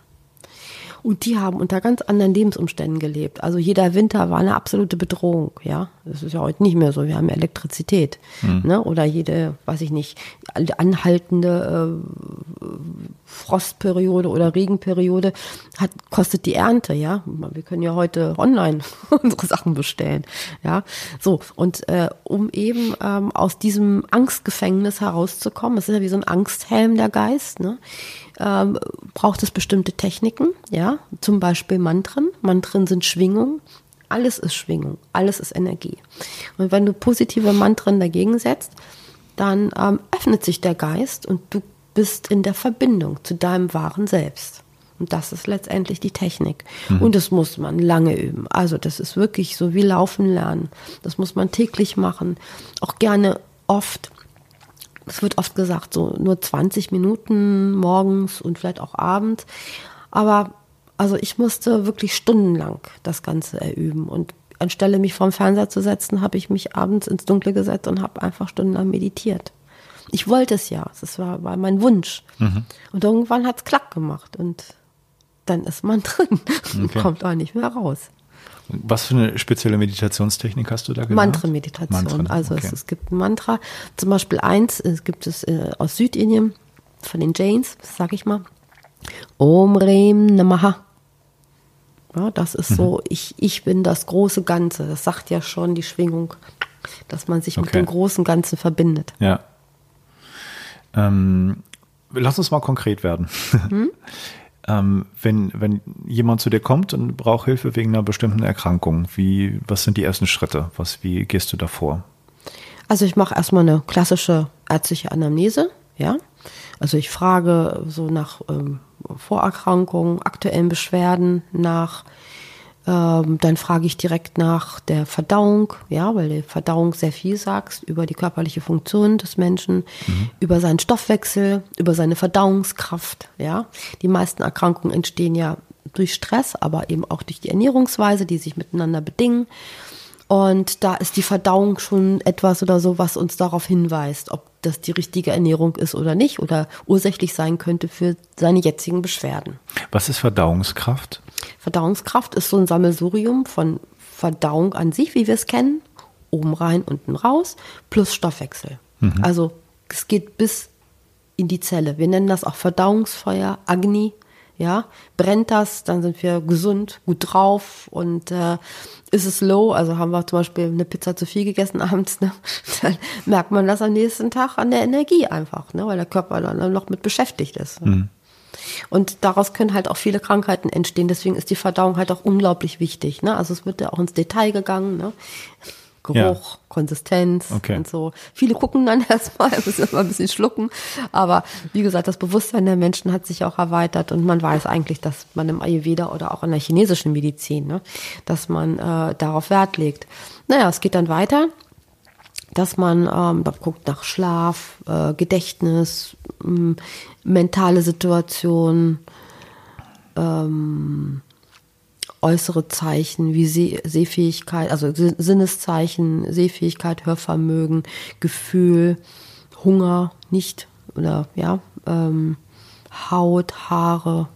Und die haben unter ganz anderen Lebensumständen gelebt. Also jeder Winter war eine absolute Bedrohung, ja. Das ist ja heute nicht mehr so. Wir haben Elektrizität, mhm. ne? Oder jede, weiß ich nicht, anhaltende äh, Frostperiode oder Regenperiode hat, kostet die Ernte, ja. Wir können ja heute online unsere Sachen bestellen, ja. So, und äh, um eben ähm, aus diesem Angstgefängnis herauszukommen, das ist ja wie so ein Angsthelm der Geist, ne? Ähm, braucht es bestimmte Techniken, ja, zum Beispiel Mantren. Mantren sind Schwingung. Alles ist Schwingung, alles ist Energie. Und wenn du positive Mantren dagegen setzt, dann ähm, öffnet sich der Geist und du bist in der Verbindung zu deinem wahren Selbst. Und das ist letztendlich die Technik. Mhm. Und das muss man lange üben. Also das ist wirklich so wie Laufen lernen. Das muss man täglich machen. Auch gerne oft es wird oft gesagt, so nur 20 Minuten morgens und vielleicht auch abends. Aber also ich musste wirklich stundenlang das Ganze erüben. Und anstelle mich vorm Fernseher zu setzen, habe ich mich abends ins Dunkle gesetzt und habe einfach stundenlang meditiert. Ich wollte es ja. Das war, war mein Wunsch. Mhm. Und irgendwann hat es klack gemacht. Und dann ist man drin und kommt auch nicht mehr raus. Was für eine spezielle Meditationstechnik hast du da gemacht? Mantra-Meditation. Mantra, also okay. es, es, gibt ein Mantra, zum Beispiel eins, es gibt es äh, aus Südindien von den Jains, sag ich mal. Om Rem Namaha. Ja, das ist mhm. so, ich, ich bin das große Ganze. Das sagt ja schon die Schwingung, dass man sich okay. mit dem großen Ganzen verbindet. Ja. Ähm, lass uns mal konkret werden. Hm? Ähm, wenn, wenn jemand zu dir kommt und braucht Hilfe wegen einer bestimmten Erkrankung, wie, was sind die ersten Schritte? Was, wie gehst du da vor? Also ich mache erstmal eine klassische ärztliche Anamnese, ja. Also ich frage so nach ähm, Vorerkrankungen, aktuellen Beschwerden, nach ähm, dann frage ich direkt nach der Verdauung, ja, weil die Verdauung sehr viel sagt über die körperliche Funktion des Menschen, mhm. über seinen Stoffwechsel, über seine Verdauungskraft, ja. Die meisten Erkrankungen entstehen ja durch Stress, aber eben auch durch die Ernährungsweise, die sich miteinander bedingen. Und da ist die Verdauung schon etwas oder so, was uns darauf hinweist, ob das die richtige Ernährung ist oder nicht oder ursächlich sein könnte für seine jetzigen Beschwerden. Was ist Verdauungskraft? Verdauungskraft ist so ein Sammelsurium von Verdauung an sich, wie wir es kennen, oben rein, unten raus, plus Stoffwechsel. Mhm. Also es geht bis in die Zelle. Wir nennen das auch Verdauungsfeuer, Agni. Ja, brennt das, dann sind wir gesund, gut drauf und äh, ist es low, also haben wir zum Beispiel eine Pizza zu viel gegessen abends, ne, dann merkt man das am nächsten Tag an der Energie einfach, ne, weil der Körper dann noch mit beschäftigt ist. Mhm. Und daraus können halt auch viele Krankheiten entstehen. Deswegen ist die Verdauung halt auch unglaublich wichtig. Ne? Also es wird ja auch ins Detail gegangen. Ne? Geruch, ja. Konsistenz okay. und so. Viele gucken dann erstmal, müssen immer ein bisschen schlucken. Aber wie gesagt, das Bewusstsein der Menschen hat sich auch erweitert und man weiß eigentlich, dass man im Ayurveda oder auch in der chinesischen Medizin, ne, dass man äh, darauf Wert legt. Naja, es geht dann weiter, dass man ähm, da guckt nach Schlaf, äh, Gedächtnis, ähm, mentale Situation, ähm, äußere Zeichen wie Seh Sehfähigkeit, also Sinneszeichen, Sehfähigkeit, Hörvermögen, Gefühl, Hunger, nicht oder ja, ähm, Haut, Haare,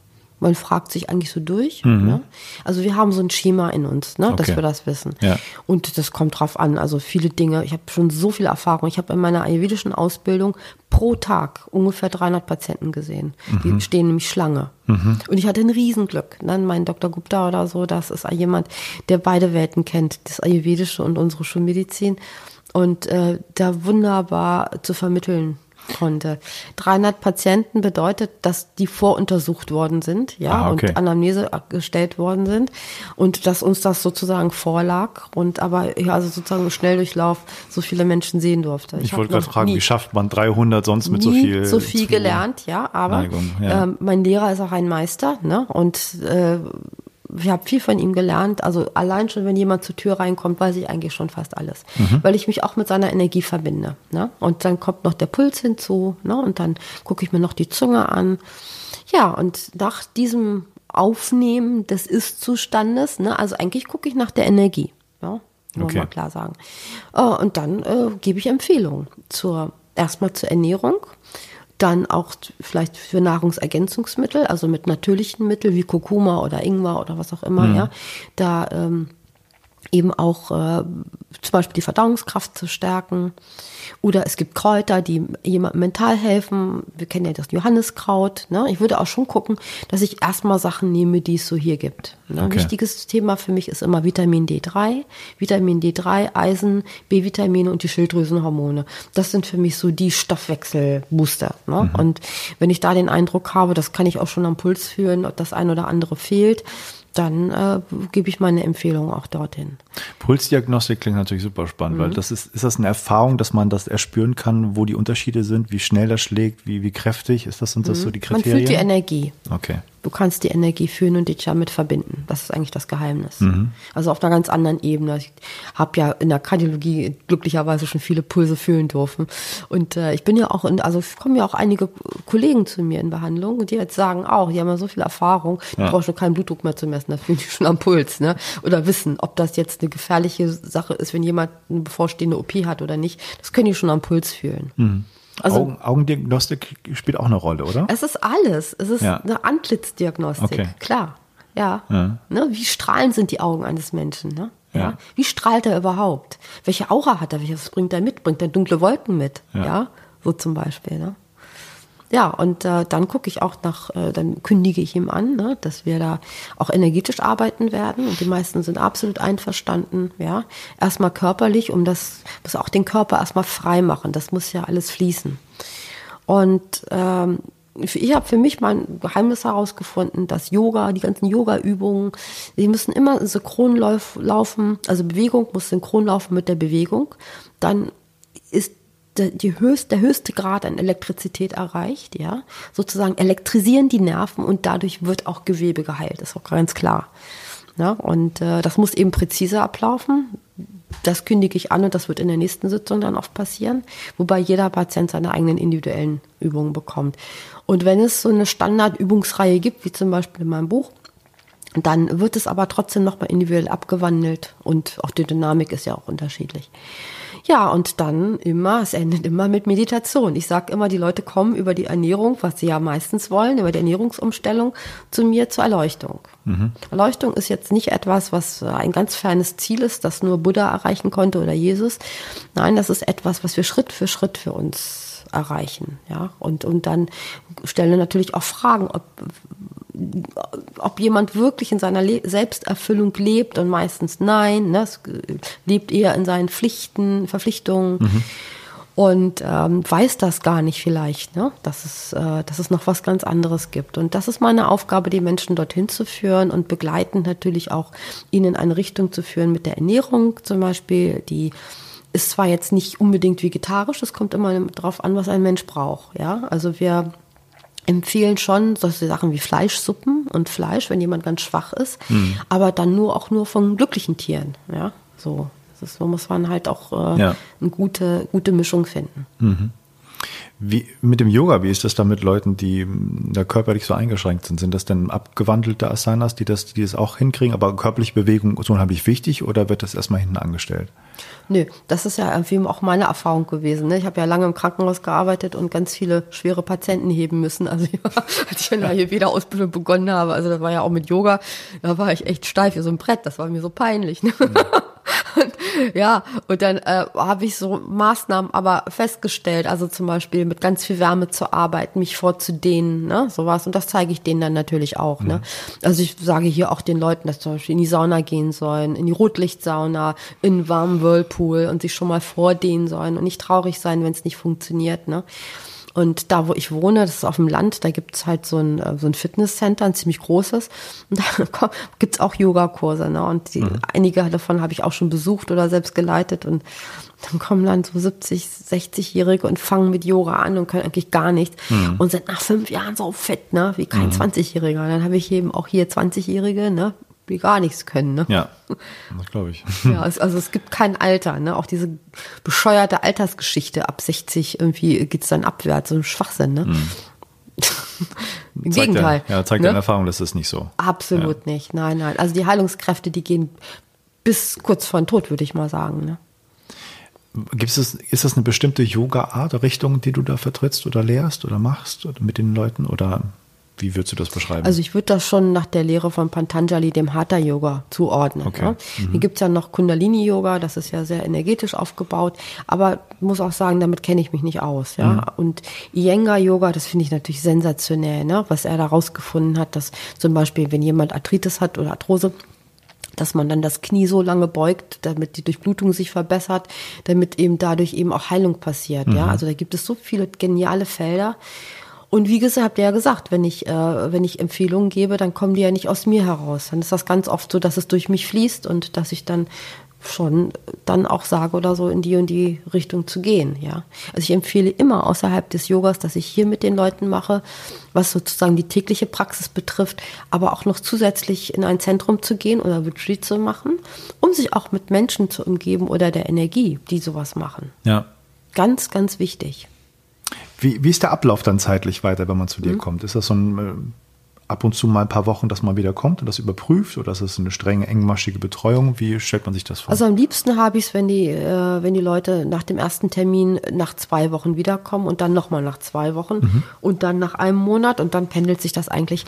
man fragt sich eigentlich so durch. Mhm. Ne? Also wir haben so ein Schema in uns, ne, okay. dass wir das wissen. Ja. Und das kommt drauf an. Also viele Dinge. Ich habe schon so viel Erfahrung. Ich habe in meiner ayurvedischen Ausbildung pro Tag ungefähr 300 Patienten gesehen. Mhm. Die stehen nämlich Schlange. Mhm. Und ich hatte ein Riesenglück. Ne? mein Dr. Gupta oder so, das ist jemand, der beide Welten kennt, das ayurvedische und unsere Schulmedizin. Und äh, da wunderbar zu vermitteln konnte. 300 Patienten bedeutet, dass die voruntersucht worden sind, ja, ah, okay. und Anamnese gestellt worden sind und dass uns das sozusagen vorlag und aber ja, also sozusagen im Schnelldurchlauf so viele Menschen sehen durfte. Ich, ich wollte gerade fragen, wie schafft man 300 sonst mit so viel? So viel gelernt, ja, aber Neigung, ja. Ähm, mein Lehrer ist auch ein Meister, ne, und äh, ich habe viel von ihm gelernt. Also allein schon, wenn jemand zur Tür reinkommt, weiß ich eigentlich schon fast alles. Mhm. Weil ich mich auch mit seiner Energie verbinde. Ne? Und dann kommt noch der Puls hinzu. Ne? Und dann gucke ich mir noch die Zunge an. Ja, und nach diesem Aufnehmen des Ist-Zustandes, ne? also eigentlich gucke ich nach der Energie. Ja? Muss okay. man klar sagen. Oh, und dann äh, gebe ich Empfehlungen zur erstmal zur Ernährung dann auch vielleicht für Nahrungsergänzungsmittel, also mit natürlichen Mitteln wie Kurkuma oder Ingwer oder was auch immer, mhm. ja, da ähm, eben auch äh, zum Beispiel die Verdauungskraft zu stärken. Oder es gibt Kräuter, die jemandem mental helfen. Wir kennen ja das Johanniskraut. Ne? Ich würde auch schon gucken, dass ich erstmal Sachen nehme, die es so hier gibt. Ne? Okay. Wichtiges Thema für mich ist immer Vitamin D3. Vitamin D3, Eisen, B-Vitamine und die Schilddrüsenhormone. Das sind für mich so die Stoffwechselbooster. Ne? Mhm. Und wenn ich da den Eindruck habe, das kann ich auch schon am Puls fühlen, ob das ein oder andere fehlt, dann äh, gebe ich meine Empfehlung auch dorthin. Pulsdiagnostik klingt natürlich super spannend, mhm. weil das ist, ist das eine Erfahrung, dass man das erspüren kann, wo die Unterschiede sind, wie schnell das schlägt, wie, wie kräftig, ist das, sind das mhm. so die Kriterien? Man fühlt die Energie. Okay. Du kannst die Energie fühlen und dich damit verbinden. Das ist eigentlich das Geheimnis. Mhm. Also auf einer ganz anderen Ebene. Ich habe ja in der Kardiologie glücklicherweise schon viele Pulse fühlen dürfen. Und äh, ich bin ja auch, in, also kommen ja auch einige Kollegen zu mir in Behandlung und die jetzt sagen auch, die haben ja so viel Erfahrung, die ja. brauchen schon keinen Blutdruck mehr zu messen, das fühlen die schon am Puls. Ne? Oder wissen, ob das jetzt eine gefährliche Sache ist, wenn jemand eine bevorstehende OP hat oder nicht. Das können die schon am Puls fühlen. Mhm. Also, Augen, Augendiagnostik spielt auch eine Rolle, oder? Es ist alles. Es ist ja. eine Antlitzdiagnostik, okay. klar. Ja. ja. Ne? Wie strahlend sind die Augen eines Menschen? Ne? Ja. ja. Wie strahlt er überhaupt? Welche Aura hat er? Was bringt er mit? Bringt er dunkle Wolken mit? Ja. ja? So zum Beispiel. Ne? Ja, und äh, dann gucke ich auch nach, äh, dann kündige ich ihm an, ne, dass wir da auch energetisch arbeiten werden. Und die meisten sind absolut einverstanden, ja. Erstmal körperlich, um das, muss auch den Körper erstmal frei machen. Das muss ja alles fließen. Und ähm, ich habe für mich mein Geheimnis herausgefunden, dass Yoga, die ganzen Yoga-Übungen, die müssen immer synchron laufen, also Bewegung muss synchron laufen mit der Bewegung. Dann ist die höchst, der höchste Grad an Elektrizität erreicht, ja. Sozusagen elektrisieren die Nerven und dadurch wird auch Gewebe geheilt, ist auch ganz klar. Ja, und äh, das muss eben präzise ablaufen. Das kündige ich an und das wird in der nächsten Sitzung dann oft passieren, wobei jeder Patient seine eigenen individuellen Übungen bekommt. Und wenn es so eine Standardübungsreihe gibt, wie zum Beispiel in meinem Buch, dann wird es aber trotzdem nochmal individuell abgewandelt und auch die Dynamik ist ja auch unterschiedlich. Ja, und dann immer, es endet immer mit Meditation. Ich sage immer, die Leute kommen über die Ernährung, was sie ja meistens wollen, über die Ernährungsumstellung zu mir zur Erleuchtung. Mhm. Erleuchtung ist jetzt nicht etwas, was ein ganz fernes Ziel ist, das nur Buddha erreichen konnte oder Jesus. Nein, das ist etwas, was wir Schritt für Schritt für uns erreichen. Ja, und, und dann stellen wir natürlich auch Fragen, ob, ob jemand wirklich in seiner Le Selbsterfüllung lebt und meistens nein, ne? es lebt eher in seinen Pflichten, Verpflichtungen. Mhm. Und ähm, weiß das gar nicht vielleicht, ne? dass, es, äh, dass es noch was ganz anderes gibt. Und das ist meine Aufgabe, die Menschen dorthin zu führen und begleitend natürlich auch ihnen in eine Richtung zu führen mit der Ernährung zum Beispiel, die ist zwar jetzt nicht unbedingt vegetarisch, es kommt immer darauf an, was ein Mensch braucht. Ja, also wir empfehlen schon solche Sachen wie Fleischsuppen und Fleisch, wenn jemand ganz schwach ist, mhm. aber dann nur auch nur von glücklichen Tieren. Ja, so. Das ist, so muss man halt auch äh, ja. eine gute, gute Mischung finden. Mhm. Wie, mit dem Yoga, wie ist das da mit Leuten, die da körperlich so eingeschränkt sind? Sind das denn abgewandelte Asanas, die das, die das auch hinkriegen, aber körperliche Bewegung ist unheimlich wichtig oder wird das erstmal hinten angestellt? Nö, das ist ja irgendwie auch meine Erfahrung gewesen. Ne? Ich habe ja lange im Krankenhaus gearbeitet und ganz viele schwere Patienten heben müssen. Also als ich in der Ayurveda-Ausbildung begonnen habe, also das war ja auch mit Yoga, da war ich echt steif wie so ein Brett. Das war mir so peinlich. Ne? Mhm. Und, ja, und dann äh, habe ich so Maßnahmen aber festgestellt, also zum Beispiel mit ganz viel Wärme zu arbeiten, mich vorzudehnen, ne, sowas. Und das zeige ich denen dann natürlich auch. Mhm. Ne? Also ich sage hier auch den Leuten, dass zum Beispiel in die Sauna gehen sollen, in die Rotlichtsauna, in warmen Whirlpool und sich schon mal vordehnen sollen und nicht traurig sein, wenn es nicht funktioniert. Ne? Und da, wo ich wohne, das ist auf dem Land, da gibt's halt so ein, äh, so ein Fitnesscenter, ein ziemlich großes. Und da gibt's auch Yogakurse. Ne? Und die, mhm. einige davon habe ich auch schon besucht oder selbst geleitet. Und dann kommen dann so 70, 60-Jährige und fangen mit Yoga an und können eigentlich gar nichts. Mhm. Und sind nach fünf Jahren so fett, ne? wie kein mhm. 20-Jähriger. Dann habe ich eben auch hier 20-Jährige, ne? Die gar nichts können. Ne? Ja, das glaube ich. ja, also es gibt kein Alter. Ne? Auch diese bescheuerte Altersgeschichte ab 60 irgendwie geht's dann abwärts, so ein Schwachsinn. Ne? Mhm. Im zeigt Gegenteil. Ja, ja zeigt ne? deine Erfahrung, das ist nicht so. Absolut ja. nicht. Nein, nein. Also die Heilungskräfte, die gehen bis kurz vor den Tod, würde ich mal sagen. Ne? Gibt es, ist das eine bestimmte Yoga-Art, Richtung, die du da vertrittst oder lehrst oder machst oder mit den Leuten oder wie würdest du das beschreiben? Also ich würde das schon nach der Lehre von Pantanjali, dem Hatha Yoga, zuordnen. Okay. Ne? Mhm. Hier gibt's ja noch Kundalini Yoga, das ist ja sehr energetisch aufgebaut, aber muss auch sagen, damit kenne ich mich nicht aus. Ja? Mhm. Und Iyengar Yoga, das finde ich natürlich sensationell, ne? was er da rausgefunden hat, dass zum Beispiel, wenn jemand Arthritis hat oder Arthrose, dass man dann das Knie so lange beugt, damit die Durchblutung sich verbessert, damit eben dadurch eben auch Heilung passiert. Mhm. Ja, also da gibt es so viele geniale Felder. Und wie gesagt, habt ihr ja gesagt, wenn ich, äh, wenn ich Empfehlungen gebe, dann kommen die ja nicht aus mir heraus. Dann ist das ganz oft so, dass es durch mich fließt und dass ich dann schon dann auch sage oder so in die und die Richtung zu gehen, ja. Also ich empfehle immer außerhalb des Yogas, dass ich hier mit den Leuten mache, was sozusagen die tägliche Praxis betrifft, aber auch noch zusätzlich in ein Zentrum zu gehen oder Retreat zu machen, um sich auch mit Menschen zu umgeben oder der Energie, die sowas machen. Ja. Ganz, ganz wichtig. Wie, wie ist der Ablauf dann zeitlich weiter, wenn man zu dir mhm. kommt? Ist das so ein äh, ab und zu mal ein paar Wochen, dass man wieder kommt und das überprüft oder ist das eine strenge, engmaschige Betreuung? Wie stellt man sich das vor? Also am liebsten habe ich es, wenn die, äh, wenn die Leute nach dem ersten Termin nach zwei Wochen wiederkommen und dann nochmal nach zwei Wochen mhm. und dann nach einem Monat und dann pendelt sich das eigentlich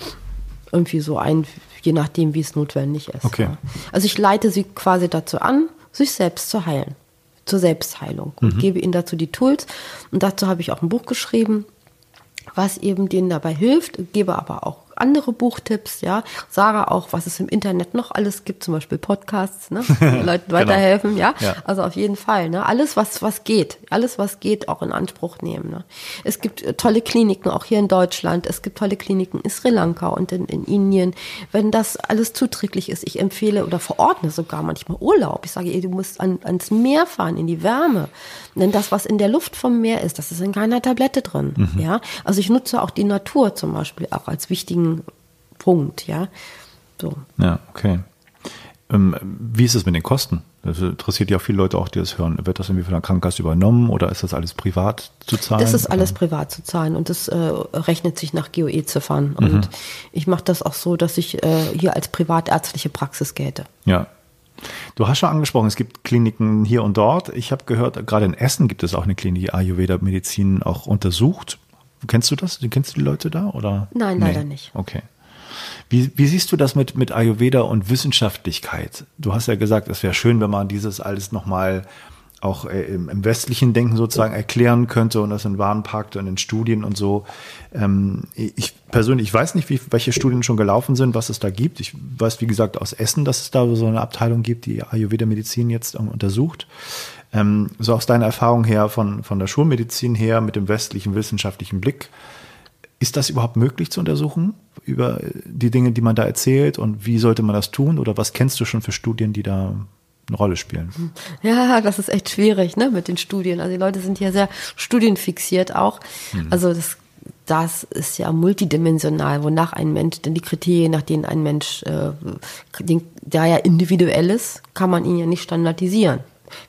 irgendwie so ein, je nachdem, wie es notwendig ist. Okay. Ja. Also ich leite sie quasi dazu an, sich selbst zu heilen zur Selbstheilung und mhm. gebe ihnen dazu die Tools. Und dazu habe ich auch ein Buch geschrieben, was eben denen dabei hilft, gebe aber auch andere Buchtipps, ja, sage auch, was es im Internet noch alles gibt, zum Beispiel Podcasts, ne, Leuten Genau. weiterhelfen, ja? Ja. Also auf jeden Fall, ne, alles was was geht, alles was geht, auch in Anspruch nehmen. Ne. Es gibt äh, tolle Kliniken auch hier in Deutschland, es gibt tolle Kliniken in Sri Lanka und in, in Indien. Wenn das alles zuträglich ist, ich empfehle oder verordne sogar manchmal Urlaub. Ich sage, ey, du musst an, ans Meer fahren, in die Wärme, denn das was in der Luft vom Meer ist, das ist in keiner Tablette drin, ja. Also ich nutze auch die Natur zum Beispiel auch als wichtigen Punkt, ja. So. Ja, okay. Ähm, wie ist es mit den Kosten? Das interessiert ja auch viele Leute auch, die das hören. Wird das irgendwie von der Krankenkasse übernommen oder ist das alles privat zu zahlen? Das ist alles privat zu zahlen und das äh, rechnet sich nach GOE-Ziffern. Mhm. Und ich mache das auch so, dass ich äh, hier als privatärztliche Praxis gelte. Ja. Du hast schon angesprochen, es gibt Kliniken hier und dort. Ich habe gehört, gerade in Essen gibt es auch eine Klinik, die Ayurveda-Medizin auch untersucht. Kennst du das? Kennst du die Leute da? Oder? Nein, leider nicht. Okay. Wie, wie siehst du das mit, mit Ayurveda und Wissenschaftlichkeit? Du hast ja gesagt, es wäre schön, wenn man dieses alles nochmal auch äh, im, im westlichen Denken sozusagen erklären könnte und das in Waren packt und in Studien und so. Ähm, ich persönlich, ich weiß nicht, wie, welche Studien schon gelaufen sind, was es da gibt. Ich weiß, wie gesagt, aus Essen, dass es da so eine Abteilung gibt, die Ayurveda-Medizin jetzt ähm, untersucht. Ähm, so aus deiner Erfahrung her, von, von der Schulmedizin her, mit dem westlichen wissenschaftlichen Blick, ist das überhaupt möglich zu untersuchen über die Dinge, die man da erzählt und wie sollte man das tun oder was kennst du schon für Studien, die da eine Rolle spielen? Ja, das ist echt schwierig, ne, mit den Studien. Also die Leute sind ja sehr studienfixiert auch. Also das, das ist ja multidimensional, wonach ein Mensch, denn die Kriterien, nach denen ein Mensch, äh, den, der ja individuell ist, kann man ihn ja nicht standardisieren.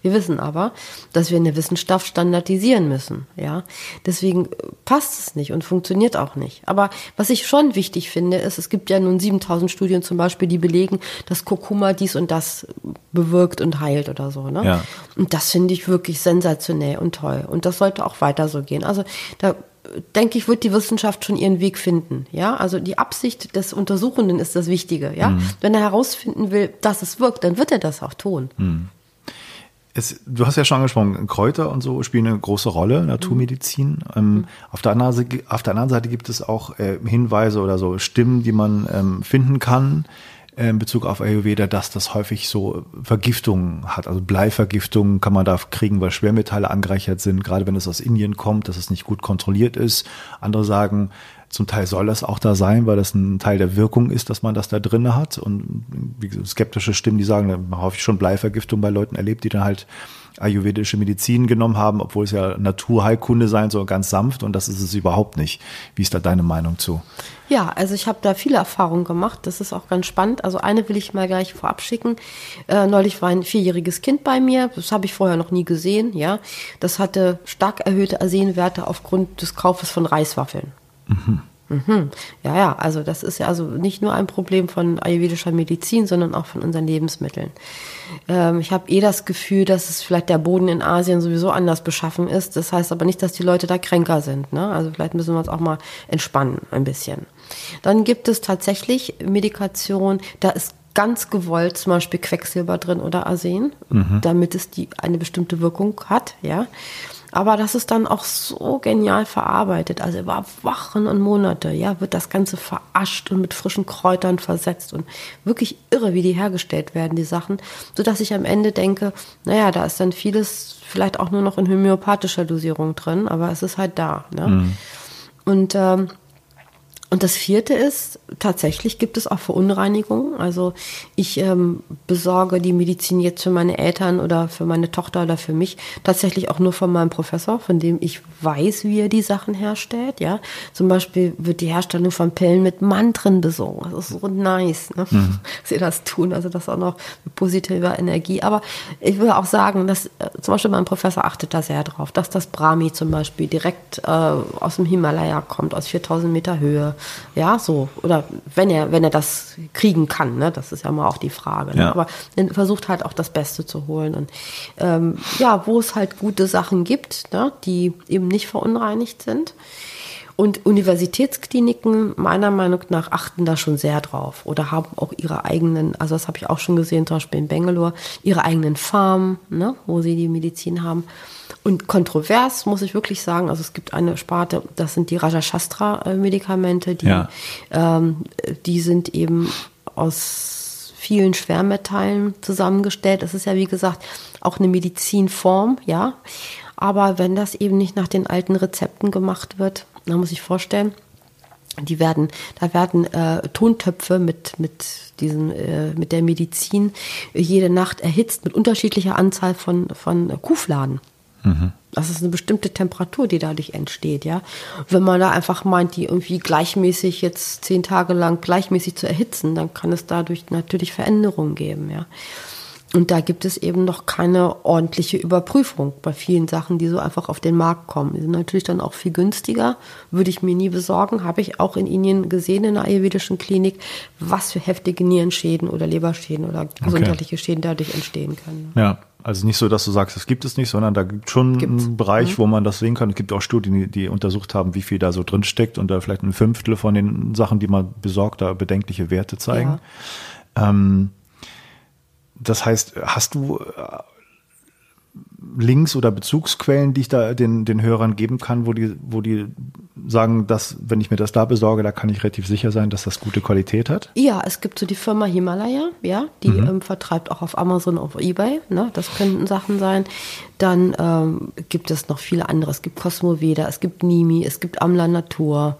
Wir wissen aber, dass wir in der Wissenschaft standardisieren müssen, ja. Deswegen äh, passt es nicht und funktioniert auch nicht. Aber was ich schon wichtig finde, ist, es gibt ja nun 7000 Studien zum Beispiel, die belegen, dass Kurkuma dies und das bewirkt und heilt oder so, ne? Ja. Und das finde ich wirklich sensationell und toll. Und das sollte auch weiter so gehen. Also da äh, denke ich, wird die Wissenschaft schon ihren Weg finden. Ja, also die Absicht des Untersuchenden ist das Wichtige. Ja, wenn er herausfinden will, dass es wirkt, dann wird er das auch tun. Es, du hast ja schon angesprochen, Kräuter und so spielen eine große Rolle, Naturmedizin. Ähm, auf, der anderen Seite, auf der anderen Seite gibt es auch äh, Hinweise oder so Stimmen, die man ähm, finden kann äh, in Bezug auf Ayurveda, dass das häufig so Vergiftungen hat. Also Bleivergiftungen kann man da kriegen, weil Schwermetalle angereichert sind, gerade wenn es aus Indien kommt, dass es nicht gut kontrolliert ist. Andere sagen, zum Teil soll das auch da sein, weil das ein Teil der Wirkung ist, dass man das da drin hat. Und gesagt, skeptische Stimmen, die sagen, da habe ich schon Bleivergiftung bei Leuten erlebt, die dann halt ayurvedische Medizin genommen haben, obwohl es ja Naturheilkunde sein soll, ganz sanft. Und das ist es überhaupt nicht. Wie ist da deine Meinung zu? Ja, also ich habe da viele Erfahrungen gemacht. Das ist auch ganz spannend. Also eine will ich mal gleich vorab schicken. Äh, neulich war ein vierjähriges Kind bei mir. Das habe ich vorher noch nie gesehen. Ja, das hatte stark erhöhte Arsenwerte aufgrund des Kaufes von Reiswaffeln. Mhm. Ja, ja, also das ist ja also nicht nur ein Problem von ayurvedischer Medizin, sondern auch von unseren Lebensmitteln. Ähm, ich habe eh das Gefühl, dass es vielleicht der Boden in Asien sowieso anders beschaffen ist. Das heißt aber nicht, dass die Leute da kränker sind. Ne? Also vielleicht müssen wir uns auch mal entspannen ein bisschen. Dann gibt es tatsächlich Medikation, da ist ganz gewollt zum Beispiel Quecksilber drin oder Arsen, damit es die eine bestimmte Wirkung hat, ja. Aber das ist dann auch so genial verarbeitet. Also über Wochen und Monate, ja, wird das Ganze verascht und mit frischen Kräutern versetzt und wirklich irre, wie die hergestellt werden, die Sachen, so dass ich am Ende denke, naja, da ist dann vieles vielleicht auch nur noch in homöopathischer Dosierung drin, aber es ist halt da. Ne? Und ähm, und das vierte ist, tatsächlich gibt es auch Verunreinigungen. Also ich ähm, besorge die Medizin jetzt für meine Eltern oder für meine Tochter oder für mich tatsächlich auch nur von meinem Professor, von dem ich weiß, wie er die Sachen herstellt. Ja, Zum Beispiel wird die Herstellung von Pillen mit Mantren besungen. Das ist so nice, ne? dass sie das tun. Also das auch noch mit positiver Energie. Aber ich will auch sagen, dass äh, zum Beispiel mein Professor achtet da sehr drauf, dass das Brahmi zum Beispiel direkt äh, aus dem Himalaya kommt, aus 4000 Meter Höhe. Ja, so. Oder wenn er, wenn er das kriegen kann, ne? Das ist ja mal auch die Frage. Ne? Ja. Aber er versucht halt auch das Beste zu holen. Und ähm, ja, wo es halt gute Sachen gibt, ne? die eben nicht verunreinigt sind. Und Universitätskliniken, meiner Meinung nach, achten da schon sehr drauf oder haben auch ihre eigenen, also das habe ich auch schon gesehen, zum Beispiel in Bangalore, ihre eigenen Farmen, ne, wo sie die Medizin haben. Und kontrovers muss ich wirklich sagen, also es gibt eine Sparte, das sind die Rajashastra-Medikamente, die, Ja. ähm, die sind eben aus vielen Schwermetallen zusammengestellt. Das ist ja, wie gesagt, auch eine Medizinform, ja. Aber wenn das eben nicht nach den alten Rezepten gemacht wird, dann muss ich vorstellen, die werden, da werden äh, Tontöpfe mit mit diesen äh, mit der Medizin jede Nacht erhitzt mit unterschiedlicher Anzahl von von Kuhfladen. Das ist eine bestimmte Temperatur, die dadurch entsteht, ja. Wenn man da einfach meint, die irgendwie gleichmäßig jetzt zehn Tage lang gleichmäßig zu erhitzen, dann kann es dadurch natürlich Veränderungen geben, ja. Und da gibt es eben noch keine ordentliche Überprüfung bei vielen Sachen, die so einfach auf den Markt kommen. Die sind natürlich dann auch viel günstiger, würde ich mir nie besorgen. Habe ich auch in Indien gesehen in einer ayurvedischen Klinik, was für heftige Nierenschäden oder Leberschäden oder gesundheitliche Schäden dadurch entstehen können. Ja, also nicht so, dass du sagst, es gibt es nicht, sondern da gibt schon Gibt's. einen Bereich, wo man das sehen kann. Es gibt auch Studien, die, die untersucht haben, wie viel da so drin steckt und da vielleicht ein Fünftel von den Sachen, die man besorgt, da bedenkliche Werte zeigen. Ähm, das heißt, hast du Links oder Bezugsquellen, die ich da den, den Hörern geben kann, wo die, wo die sagen, dass, wenn ich mir das da besorge, da kann ich relativ sicher sein, dass das gute Qualität hat? Ja, es gibt so die Firma Himalaya, ja, die ähm, vertreibt auch auf Amazon, auf Ebay, ne, das könnten Sachen sein. Dann ähm, gibt es noch viele andere. Es gibt Cosmoveda, es gibt Nimi, es gibt Amla Natur,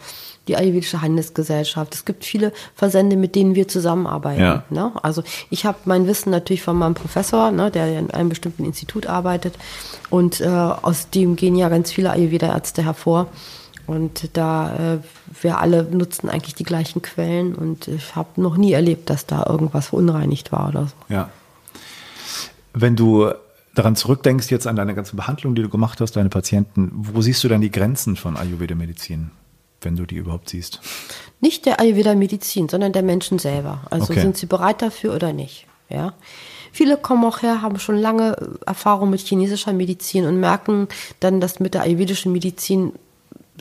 die Ayurvedische Handelsgesellschaft. Es gibt viele Versende, mit denen wir zusammenarbeiten. Ja. Ne? Also ich habe mein Wissen natürlich von meinem Professor, ne, der in einem bestimmten Institut arbeitet. Und äh, aus dem gehen ja ganz viele Ayurveda-Ärzte hervor. Und da, äh, wir alle nutzen eigentlich die gleichen Quellen und ich habe noch nie erlebt, dass da irgendwas verunreinigt war oder so. Ja. Wenn du daran zurückdenkst, jetzt an deine ganze Behandlung, die du gemacht hast, deine Patienten, wo siehst du dann die Grenzen von Ayurveda-Medizin, wenn du die überhaupt siehst? Nicht der Ayurveda-Medizin, sondern der Menschen selber. Also Okay. sind sie bereit dafür oder nicht? Ja. Viele kommen auch her, haben schon lange äh, Erfahrung mit chinesischer Medizin und merken dann, dass mit der ayurvedischen Medizin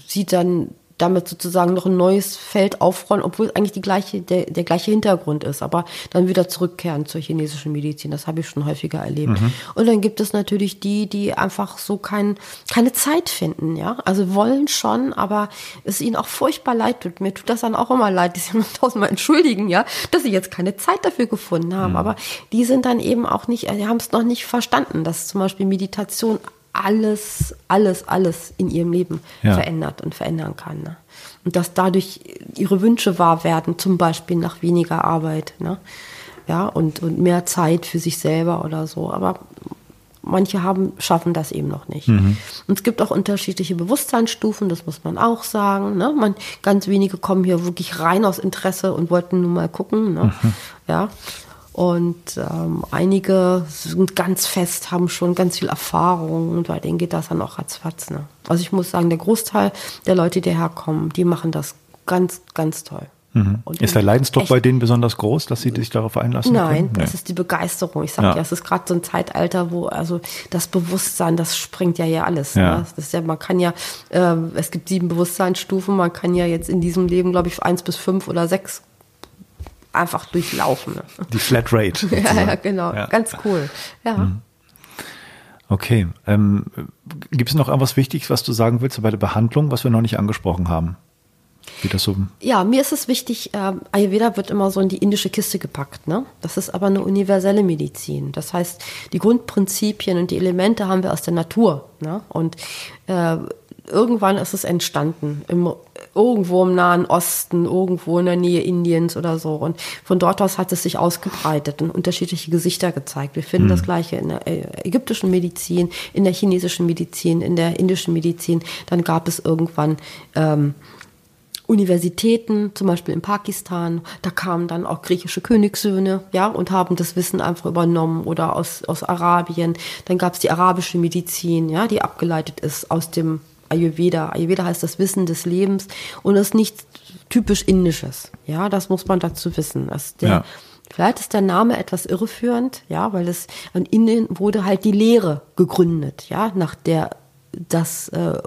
sie dann damit sozusagen noch ein neues Feld aufrollen, obwohl eigentlich die gleiche, der, der gleiche Hintergrund ist, aber dann wieder zurückkehren zur chinesischen Medizin. Das habe ich schon häufiger erlebt. Und dann gibt es natürlich die, die einfach so kein, keine Zeit finden, ja. Also wollen schon, aber es ihnen auch furchtbar leid tut. Mir tut das dann auch immer leid, die sich tausendmal entschuldigen, ja, dass sie jetzt keine Zeit dafür gefunden haben. Aber die sind dann eben auch nicht, die haben es noch nicht verstanden, dass zum Beispiel Meditation alles, alles, alles in ihrem Leben Ja. verändert und verändern kann. Ne? Und dass dadurch ihre Wünsche wahr werden, zum Beispiel nach weniger Arbeit, ne? Ja, und, und mehr Zeit für sich selber oder so. Aber manche haben, schaffen das eben noch nicht. Und es gibt auch unterschiedliche Bewusstseinsstufen, das muss man auch sagen. Ne? Man, ganz wenige kommen hier wirklich rein aus Interesse und wollten nur mal gucken. Ne? Ja. Und ähm, einige sind ganz fest, haben schon ganz viel Erfahrung und bei denen geht das dann auch ratzfatz. Ne? Also ich muss sagen, der Großteil der Leute, die herkommen, die machen das ganz, ganz toll. Und Mhm. Ist der Leidensdruck bei denen besonders groß, dass sie sich darauf einlassen Nein, können? das ist die Begeisterung. Ich sag Ja. ja, es ist gerade so ein Zeitalter, wo also das Bewusstsein, das sprengt ja hier alles. Ja. Ne? Das ist ja, man kann ja, ähm, es gibt sieben Bewusstseinsstufen, man kann ja jetzt in diesem Leben, glaube ich, eins bis fünf oder sechs einfach durchlaufen. Die Flatrate. Ja, ja, genau. Ja. Ganz cool. Ja. Okay. Ähm, Gibt es noch etwas Wichtiges, was du sagen willst bei der Behandlung, was wir noch nicht angesprochen haben? Wie das so. Ja, mir ist es wichtig, ähm, Ayurveda wird immer so in die indische Kiste gepackt. Ne? Das ist aber eine universelle Medizin. Das heißt, die Grundprinzipien und die Elemente haben wir aus der Natur. Ne? Und äh, irgendwann ist es entstanden, im, irgendwo im Nahen Osten, irgendwo in der Nähe Indiens oder so. Und von dort aus hat es sich ausgebreitet und unterschiedliche Gesichter gezeigt. Wir finden das Gleiche in der äh, ägyptischen Medizin, in der chinesischen Medizin, in der indischen Medizin. Dann gab es irgendwann ähm, Universitäten, zum Beispiel in Pakistan, da kamen dann auch griechische Königssöhne, ja, und haben das Wissen einfach übernommen oder aus, aus Arabien. Dann gab es die arabische Medizin, ja, die abgeleitet ist aus dem Ayurveda. Ayurveda heißt das Wissen des Lebens und ist nichts typisch Indisches, ja, das muss man dazu wissen. Ist der, Ja. Vielleicht ist der Name etwas irreführend, ja, weil es in Indien wurde halt die Lehre gegründet, ja, nach der das äh,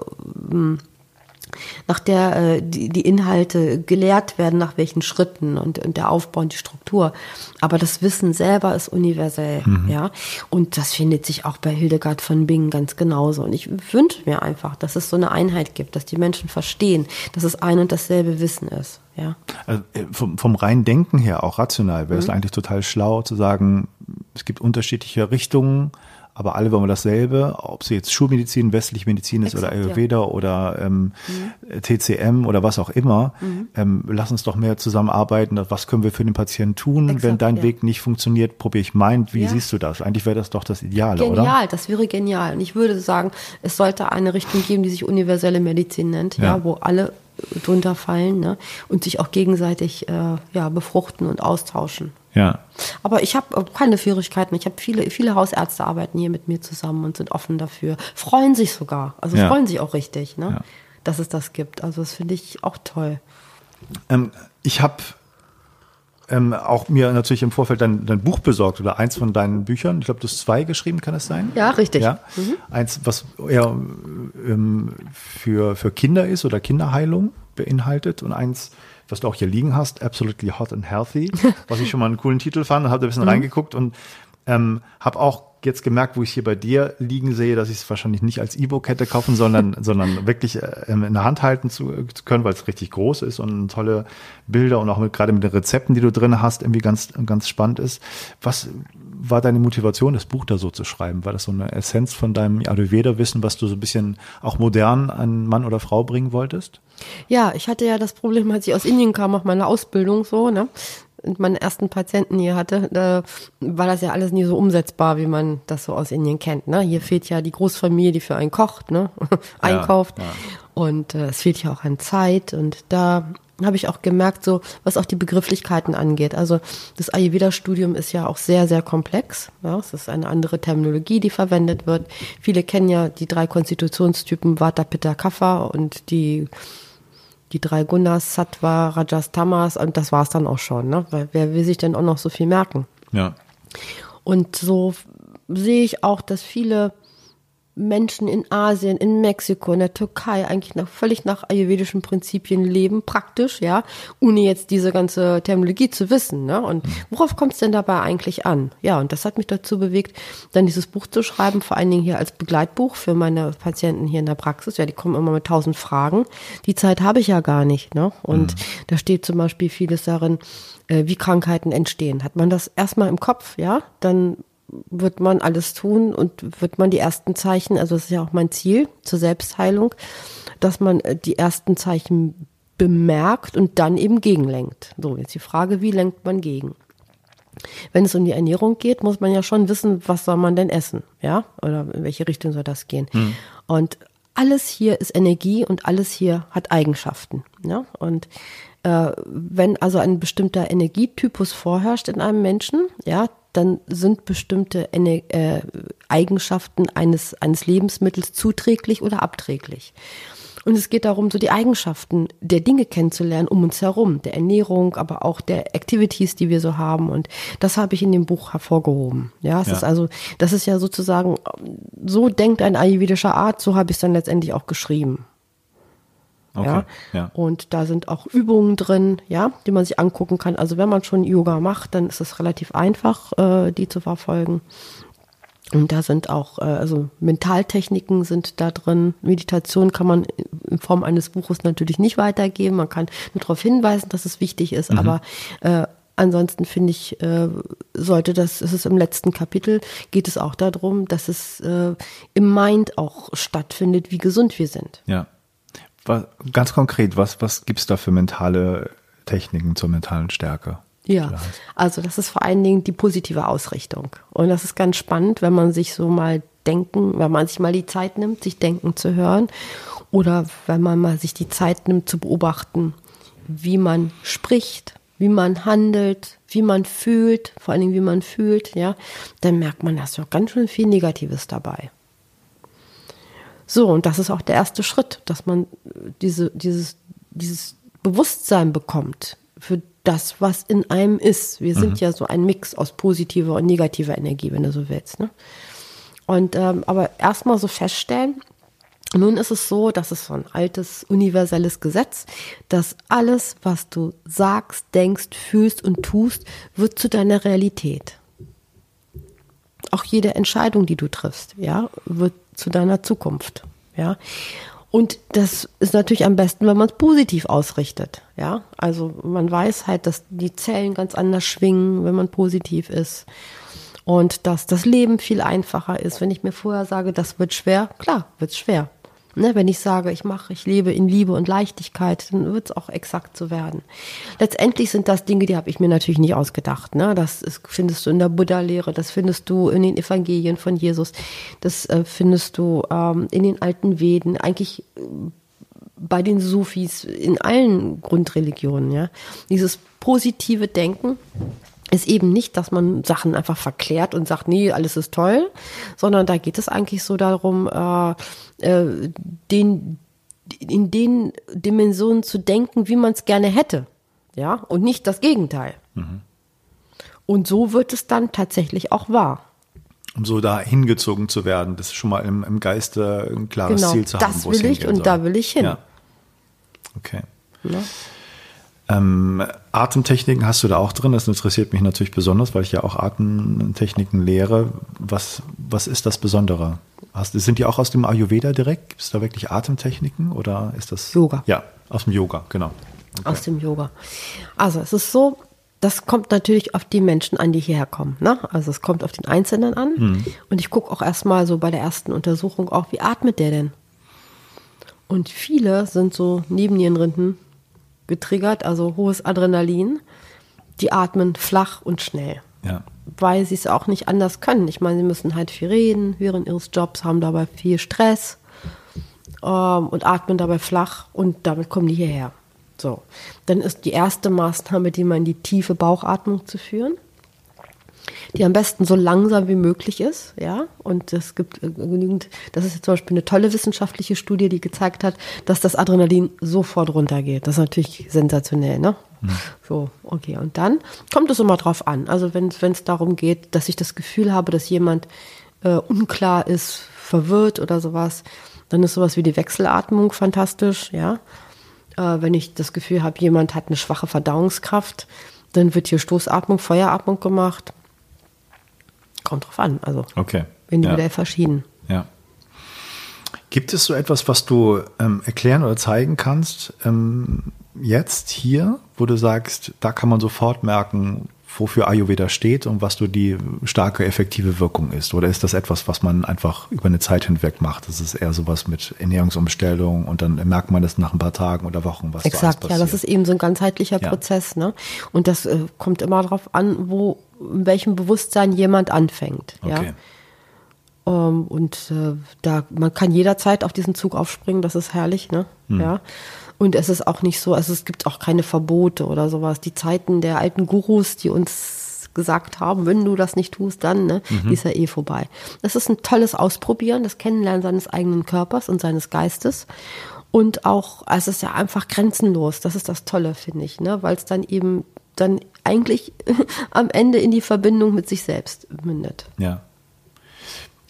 nach der äh, die, die Inhalte gelehrt werden, nach welchen Schritten und, und der Aufbau und die Struktur. Aber das Wissen selber ist universell, mhm. ja. Und das findet sich auch bei Hildegard von Bingen ganz genauso. Und ich wünsche mir einfach, dass es so eine Einheit gibt, dass die Menschen verstehen, dass es ein und dasselbe Wissen ist, ja. Also äh, vom, vom reinen Denken her, auch rational, wäre es mhm. eigentlich total schlau zu sagen, es gibt unterschiedliche Richtungen, aber alle wollen wir dasselbe, ob sie jetzt Schulmedizin, westliche Medizin ist Exakt, oder Ayurveda ja. oder ähm, mhm. TCM oder was auch immer. Mhm. Ähm, lass uns doch mehr zusammenarbeiten. Was können wir für den Patienten tun? Exakt, Wenn dein ja. Weg nicht funktioniert, probiere ich meinen. Wie ja. siehst du das? Eigentlich wäre das doch das Ideale, genial, oder? Genial, das wäre genial. Und ich würde sagen, es sollte eine Richtung geben, die sich universelle Medizin nennt, ja, wo alle drunter fallen ne? und sich auch gegenseitig äh, ja, befruchten und austauschen. Ja. Aber ich habe keine Schwierigkeiten. Ich habe viele, viele Hausärzte arbeiten hier mit mir zusammen und sind offen dafür. Freuen sich sogar. Also ja. freuen sich auch richtig, ne? Ja. dass es das gibt. Also das finde ich auch toll. Ähm, ich habe ähm, auch mir natürlich im Vorfeld dein, dein Buch besorgt oder eins von deinen Büchern. Ich glaube, du hast zwei geschrieben, kann es sein? Ja, richtig. Ja. Mhm. Eins, was eher ähm, für, für Kinder ist oder Kinderheilung beinhaltet und eins, was du auch hier liegen hast, Absolutely Hot and Healthy, was ich schon mal einen coolen Titel fand und habe ein bisschen mhm. reingeguckt und ähm, habe auch jetzt gemerkt, wo ich hier bei dir liegen sehe, dass ich es wahrscheinlich nicht als E-Book hätte kaufen, sondern, sondern wirklich äh, in der Hand halten zu, zu können, weil es richtig groß ist und tolle Bilder und auch mit, gerade mit den Rezepten, die du drin hast, irgendwie ganz, ganz spannend ist. Was war deine Motivation, das Buch da so zu schreiben? War das so eine Essenz von deinem Ayurveda-Wissen, was du so ein bisschen auch modern an Mann oder Frau bringen wolltest? Ja, ich hatte ja das Problem, als ich aus Indien kam, auch meine Ausbildung so, ne? Und meine ersten Patienten hier hatte, da war das ja alles nie so umsetzbar, wie man das so aus Indien kennt. Ne? Hier fehlt ja die Großfamilie, die für einen kocht, ne? einkauft. Ja, ja. Und äh, es fehlt ja auch an Zeit. Und da habe ich auch gemerkt, so was auch die Begrifflichkeiten angeht. Also das Ayurveda-Studium ist ja auch sehr, sehr komplex. Ja, es ist eine andere Terminologie, die verwendet wird. Viele kennen ja die drei Konstitutionstypen Vata, Pitta, Kapha und die die drei Gunas, Sattva, Rajas, Tamas und das war's dann auch schon. Ne? Weil wer will sich denn auch noch so viel merken? Ja. Und so sehe ich auch, dass viele Menschen in Asien, in Mexiko, in der Türkei eigentlich nach, völlig nach ayurvedischen Prinzipien leben, praktisch, ja, ohne jetzt diese ganze Terminologie zu wissen. Ne? Und worauf kommt es denn dabei eigentlich an? Ja, und das hat mich dazu bewegt, dann dieses Buch zu schreiben, vor allen Dingen hier als Begleitbuch für meine Patienten hier in der Praxis. Ja, die kommen immer mit tausend Fragen. Die Zeit habe ich ja gar nicht. Ne? Und mhm. da steht zum Beispiel vieles darin, äh, wie Krankheiten entstehen. Hat man das erstmal im Kopf, ja, dann wird man alles tun und wird man die ersten Zeichen, also das ist ja auch mein Ziel zur Selbstheilung, dass man äh, die ersten Zeichen bemerkt und dann eben gegenlenkt. So, jetzt die Frage, wie lenkt man gegen? Wenn es um die Ernährung geht, muss man ja schon wissen, was soll man denn essen, ja? Oder in welche Richtung soll das gehen? Hm. Und alles hier ist Energie und alles hier hat Eigenschaften, ja? Und äh, wenn also ein bestimmter Energietypus vorherrscht in einem Menschen, ja, dann sind bestimmte äh, Eigenschaften eines, eines Lebensmittels zuträglich oder abträglich. Und es geht darum, so die Eigenschaften der Dinge kennenzulernen um uns herum, der Ernährung, aber auch der Activities, die wir so haben. Und das habe ich in dem Buch hervorgehoben. Ja, es ja. ist also, das ist ja sozusagen, so denkt ein ayurvedischer Art, so habe ich es dann letztendlich auch geschrieben. Okay, ja? ja? Und da sind auch Übungen drin, ja, die man sich angucken kann. Also wenn man schon Yoga macht, dann ist es relativ einfach, äh, die zu verfolgen. Und da sind auch, äh, also Mentaltechniken sind da drin. Meditation kann man in Form eines Buches natürlich nicht weitergeben. Man kann nur darauf hinweisen, dass es wichtig ist, mhm. aber äh, Ansonsten finde ich, äh, sollte das, ist es im letzten Kapitel, geht es auch darum, dass es äh, im Mind auch stattfindet, wie gesund wir sind. Ja was, ganz konkret, was, was gibt es da für mentale Techniken zur mentalen Stärke? Ja, also das ist vor allen Dingen die positive Ausrichtung. Und das ist ganz spannend, wenn man sich so mal denken, wenn man sich mal die Zeit nimmt, sich denken zu hören oder wenn man mal sich die Zeit nimmt zu beobachten, wie man spricht, wie man handelt, wie man fühlt, vor allen Dingen wie man fühlt, ja, dann merkt man, da ist doch ganz schön viel Negatives dabei. So, und das ist auch der erste Schritt, dass man diese, dieses, dieses Bewusstsein bekommt für das, was in einem ist. Wir sind mhm. ja so ein Mix aus positiver und negativer Energie, wenn du so willst. Ne? Und ähm, aber erstmal so feststellen, Nun ist es so, das ist so ein altes universelles Gesetz, dass alles, was du sagst, denkst, fühlst und tust, wird zu deiner Realität. Auch jede Entscheidung, die du triffst, ja, wird zu deiner Zukunft, ja. Und das ist natürlich am besten, wenn man es positiv ausrichtet, ja. Also man weiß halt, dass die Zellen ganz anders schwingen, wenn man positiv ist und dass das Leben viel einfacher ist. Wenn ich mir vorher sage, das wird schwer, klar, wird es schwer. Ne, wenn ich sage, ich mache, ich lebe in Liebe und Leichtigkeit, dann wird es auch exakt so werden. Letztendlich sind das Dinge, die habe ich mir natürlich nicht ausgedacht. Ne? Das ist, findest du in der Buddha-Lehre, das findest du in den Evangelien von Jesus, das äh, findest du ähm, in den alten Veden, eigentlich äh, bei den Sufis, in allen Grundreligionen. Ja? Dieses positive Denken ist eben nicht, dass man Sachen einfach verklärt und sagt, nee, alles ist toll, sondern da geht es eigentlich so darum, äh, äh, den, in den Dimensionen zu denken, wie man es gerne hätte. Ja, und nicht das Gegenteil. Mhm. Und so wird es dann tatsächlich auch wahr. Um so da hingezogen zu werden, das ist schon mal im, im Geiste ein klares genau, Ziel zu haben. Das will ich und soll. da will ich hin. Ja. Okay. Ja. Ähm, Atemtechniken hast du da auch drin. Das interessiert mich natürlich besonders, weil ich ja auch Atemtechniken lehre. Was, was ist das Besondere? Hast, sind die auch aus dem Ayurveda direkt? Gibt es da wirklich Atemtechniken oder ist das? Yoga. Ja, aus dem Yoga, genau. Okay. Aus dem Yoga. Also es ist so, das kommt natürlich auf die Menschen an, die hierher kommen. Ne? Also es kommt auf den Einzelnen an. Hm. Und ich gucke auch erstmal so bei der ersten Untersuchung auch, wie atmet der denn? Und viele sind so neben ihren Rinden getriggert, also hohes Adrenalin. Die atmen flach und schnell. Ja. Weil sie es auch nicht anders können. Ich meine, sie müssen halt viel reden während ihres Jobs, haben dabei viel Stress ähm, und atmen dabei flach und damit kommen die hierher. So. Dann ist die erste Maßnahme, die man in die tiefe Bauchatmung zu führen die am besten so langsam wie möglich ist, ja. Und es gibt äh, genügend, das ist jetzt zum Beispiel eine tolle wissenschaftliche Studie, die gezeigt hat, dass das Adrenalin sofort runtergeht. Das ist natürlich sensationell, ne? Mhm. So, okay. Und dann kommt es immer drauf an. Also wenn es darum geht, dass ich das Gefühl habe, dass jemand äh, unklar ist, verwirrt oder sowas, dann ist sowas wie die Wechselatmung fantastisch, ja. Äh, wenn ich das Gefühl habe, jemand hat eine schwache Verdauungskraft, dann wird hier Stoßatmung, Feueratmung gemacht. Kommt drauf an, also okay. individuell ja. verschieden. Ja. Gibt es so etwas, was du ähm, erklären oder zeigen kannst, ähm, jetzt hier, wo du sagst, da kann man sofort merken, wofür Ayurveda steht und was so die starke, effektive Wirkung ist? Oder ist das etwas, was man einfach über eine Zeit hinweg macht? Das ist eher sowas mit Ernährungsumstellung und dann merkt man das nach ein paar Tagen oder Wochen, was Exakt, ja, das ist eben so ein ganzheitlicher ja. Prozess. Ne? Und das äh, kommt immer darauf an, wo, in welchem Bewusstsein jemand anfängt. Okay. Ja? Ähm, und äh, da, man kann jederzeit auf diesen Zug aufspringen, das ist herrlich, ne? Hm. Ja. Und es ist auch nicht so, also es gibt auch keine Verbote oder sowas. Die Zeiten der alten Gurus, die uns gesagt haben, wenn du das nicht tust, dann, ne, mhm. die ist ja eh vorbei. Das ist ein tolles Ausprobieren, das Kennenlernen seines eigenen Körpers und seines Geistes. Und auch, es ist ja einfach grenzenlos. Das ist das Tolle, finde ich, ne, weil es dann eben dann eigentlich am Ende in die Verbindung mit sich selbst mündet. Ja.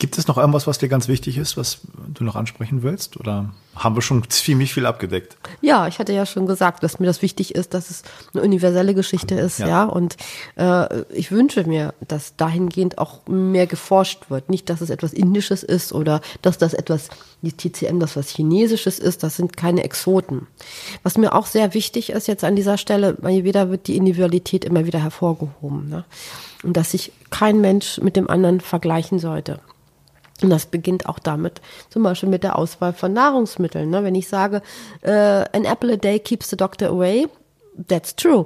Gibt es noch irgendwas, was dir ganz wichtig ist, was du noch ansprechen willst? Oder haben wir schon ziemlich viel abgedeckt? Ja, ich hatte ja schon gesagt, dass mir das wichtig ist, dass es eine universelle Geschichte ist, ja. ja? Und äh, ich wünsche mir, dass dahingehend auch mehr geforscht wird. Nicht, dass es etwas Indisches ist oder dass das etwas, die TCM, das was Chinesisches ist. Das sind keine Exoten. Was mir auch sehr wichtig ist jetzt an dieser Stelle, wieder wird die Individualität immer wieder hervorgehoben. Ne? Und dass sich kein Mensch mit dem anderen vergleichen sollte. Und das beginnt auch damit, zum Beispiel mit der Auswahl von Nahrungsmitteln. Ne? Wenn ich sage, äh, an apple a day keeps the doctor away, that's true.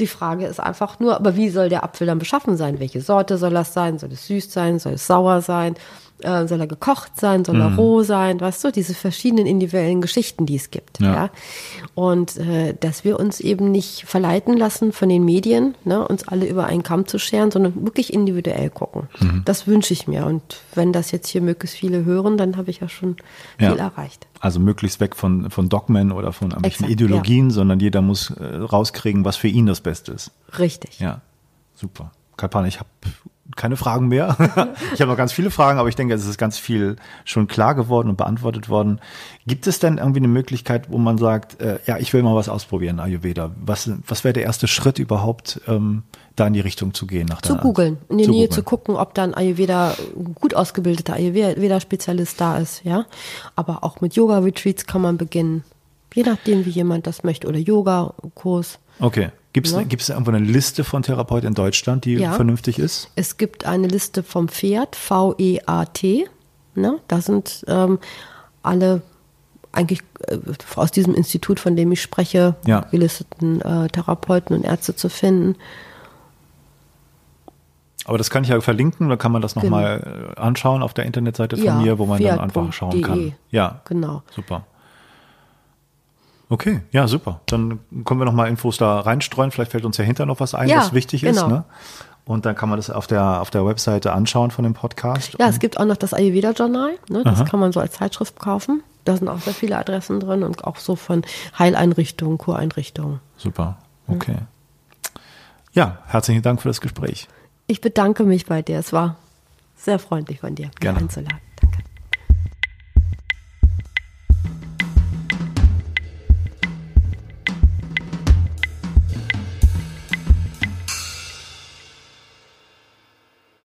Die Frage ist einfach nur, aber wie soll der Apfel dann beschaffen sein? Welche Sorte soll das sein? Soll es süß sein? Soll es sauer sein? Äh, soll er gekocht sein, soll er mhm. roh sein, weißt du, diese verschiedenen individuellen Geschichten, die es gibt. Ja. ja? Und äh, dass wir uns eben nicht verleiten lassen von den Medien, ne, uns alle über einen Kamm zu scheren, sondern wirklich individuell gucken. Mhm. Das wünsche ich mir. Und wenn das jetzt hier möglichst viele hören, dann habe ich ja schon ja. viel erreicht. Also möglichst weg von, von Dogmen oder von irgendwelchen Ideologien, ja. sondern jeder muss äh, rauskriegen, was für ihn das Beste ist. Richtig. Ja, super. Kalpana, ich habe keine Fragen mehr. ich habe noch ganz viele Fragen, aber ich denke, es ist ganz viel schon klar geworden und beantwortet worden. Gibt es denn irgendwie eine Möglichkeit, wo man sagt, äh, ja, ich will mal was ausprobieren, Ayurveda? Was, was wäre der erste Schritt überhaupt, ähm, da in die Richtung zu gehen? Nach zu googeln, in die Nähe zu gucken, ob da ein Ayurveda, gut ausgebildeter Ayurveda-Spezialist da ist, ja. Aber auch mit Yoga-Retreats kann man beginnen. Je nachdem, wie jemand das möchte. Oder Yoga-Kurs. Okay. Gibt es ja. Gibt's irgendwo eine Liste von Therapeuten in Deutschland, die ja. vernünftig ist? Es gibt eine Liste vom Pferd, V-E-A-T. Ne? Da sind ähm, alle eigentlich äh, aus diesem Institut, von dem ich spreche, ja. gelisteten äh, Therapeuten und Ärzte zu finden. Aber das kann ich ja verlinken, da kann man das nochmal genau. Äh, anschauen auf der Internetseite von mir, wo man dann einfach schauen kann. Ja, genau. Super. Okay, ja, super. Dann können wir noch mal Infos da reinstreuen. Vielleicht fällt uns ja hinter noch was ein, ja, was wichtig genau. ist. Ne? Und dann kann man das auf der, auf der Webseite anschauen von dem Podcast. Ja, es gibt auch noch das Ayurveda-Journal. Ne? Das Aha. kann man so als Zeitschrift kaufen. Da sind auch sehr viele Adressen drin und auch so von Heileinrichtungen, Kureinrichtungen. Super, okay. Ja, herzlichen Dank für das Gespräch. Ich bedanke mich bei dir. Es war sehr freundlich von dir, Gerne. einzuladen.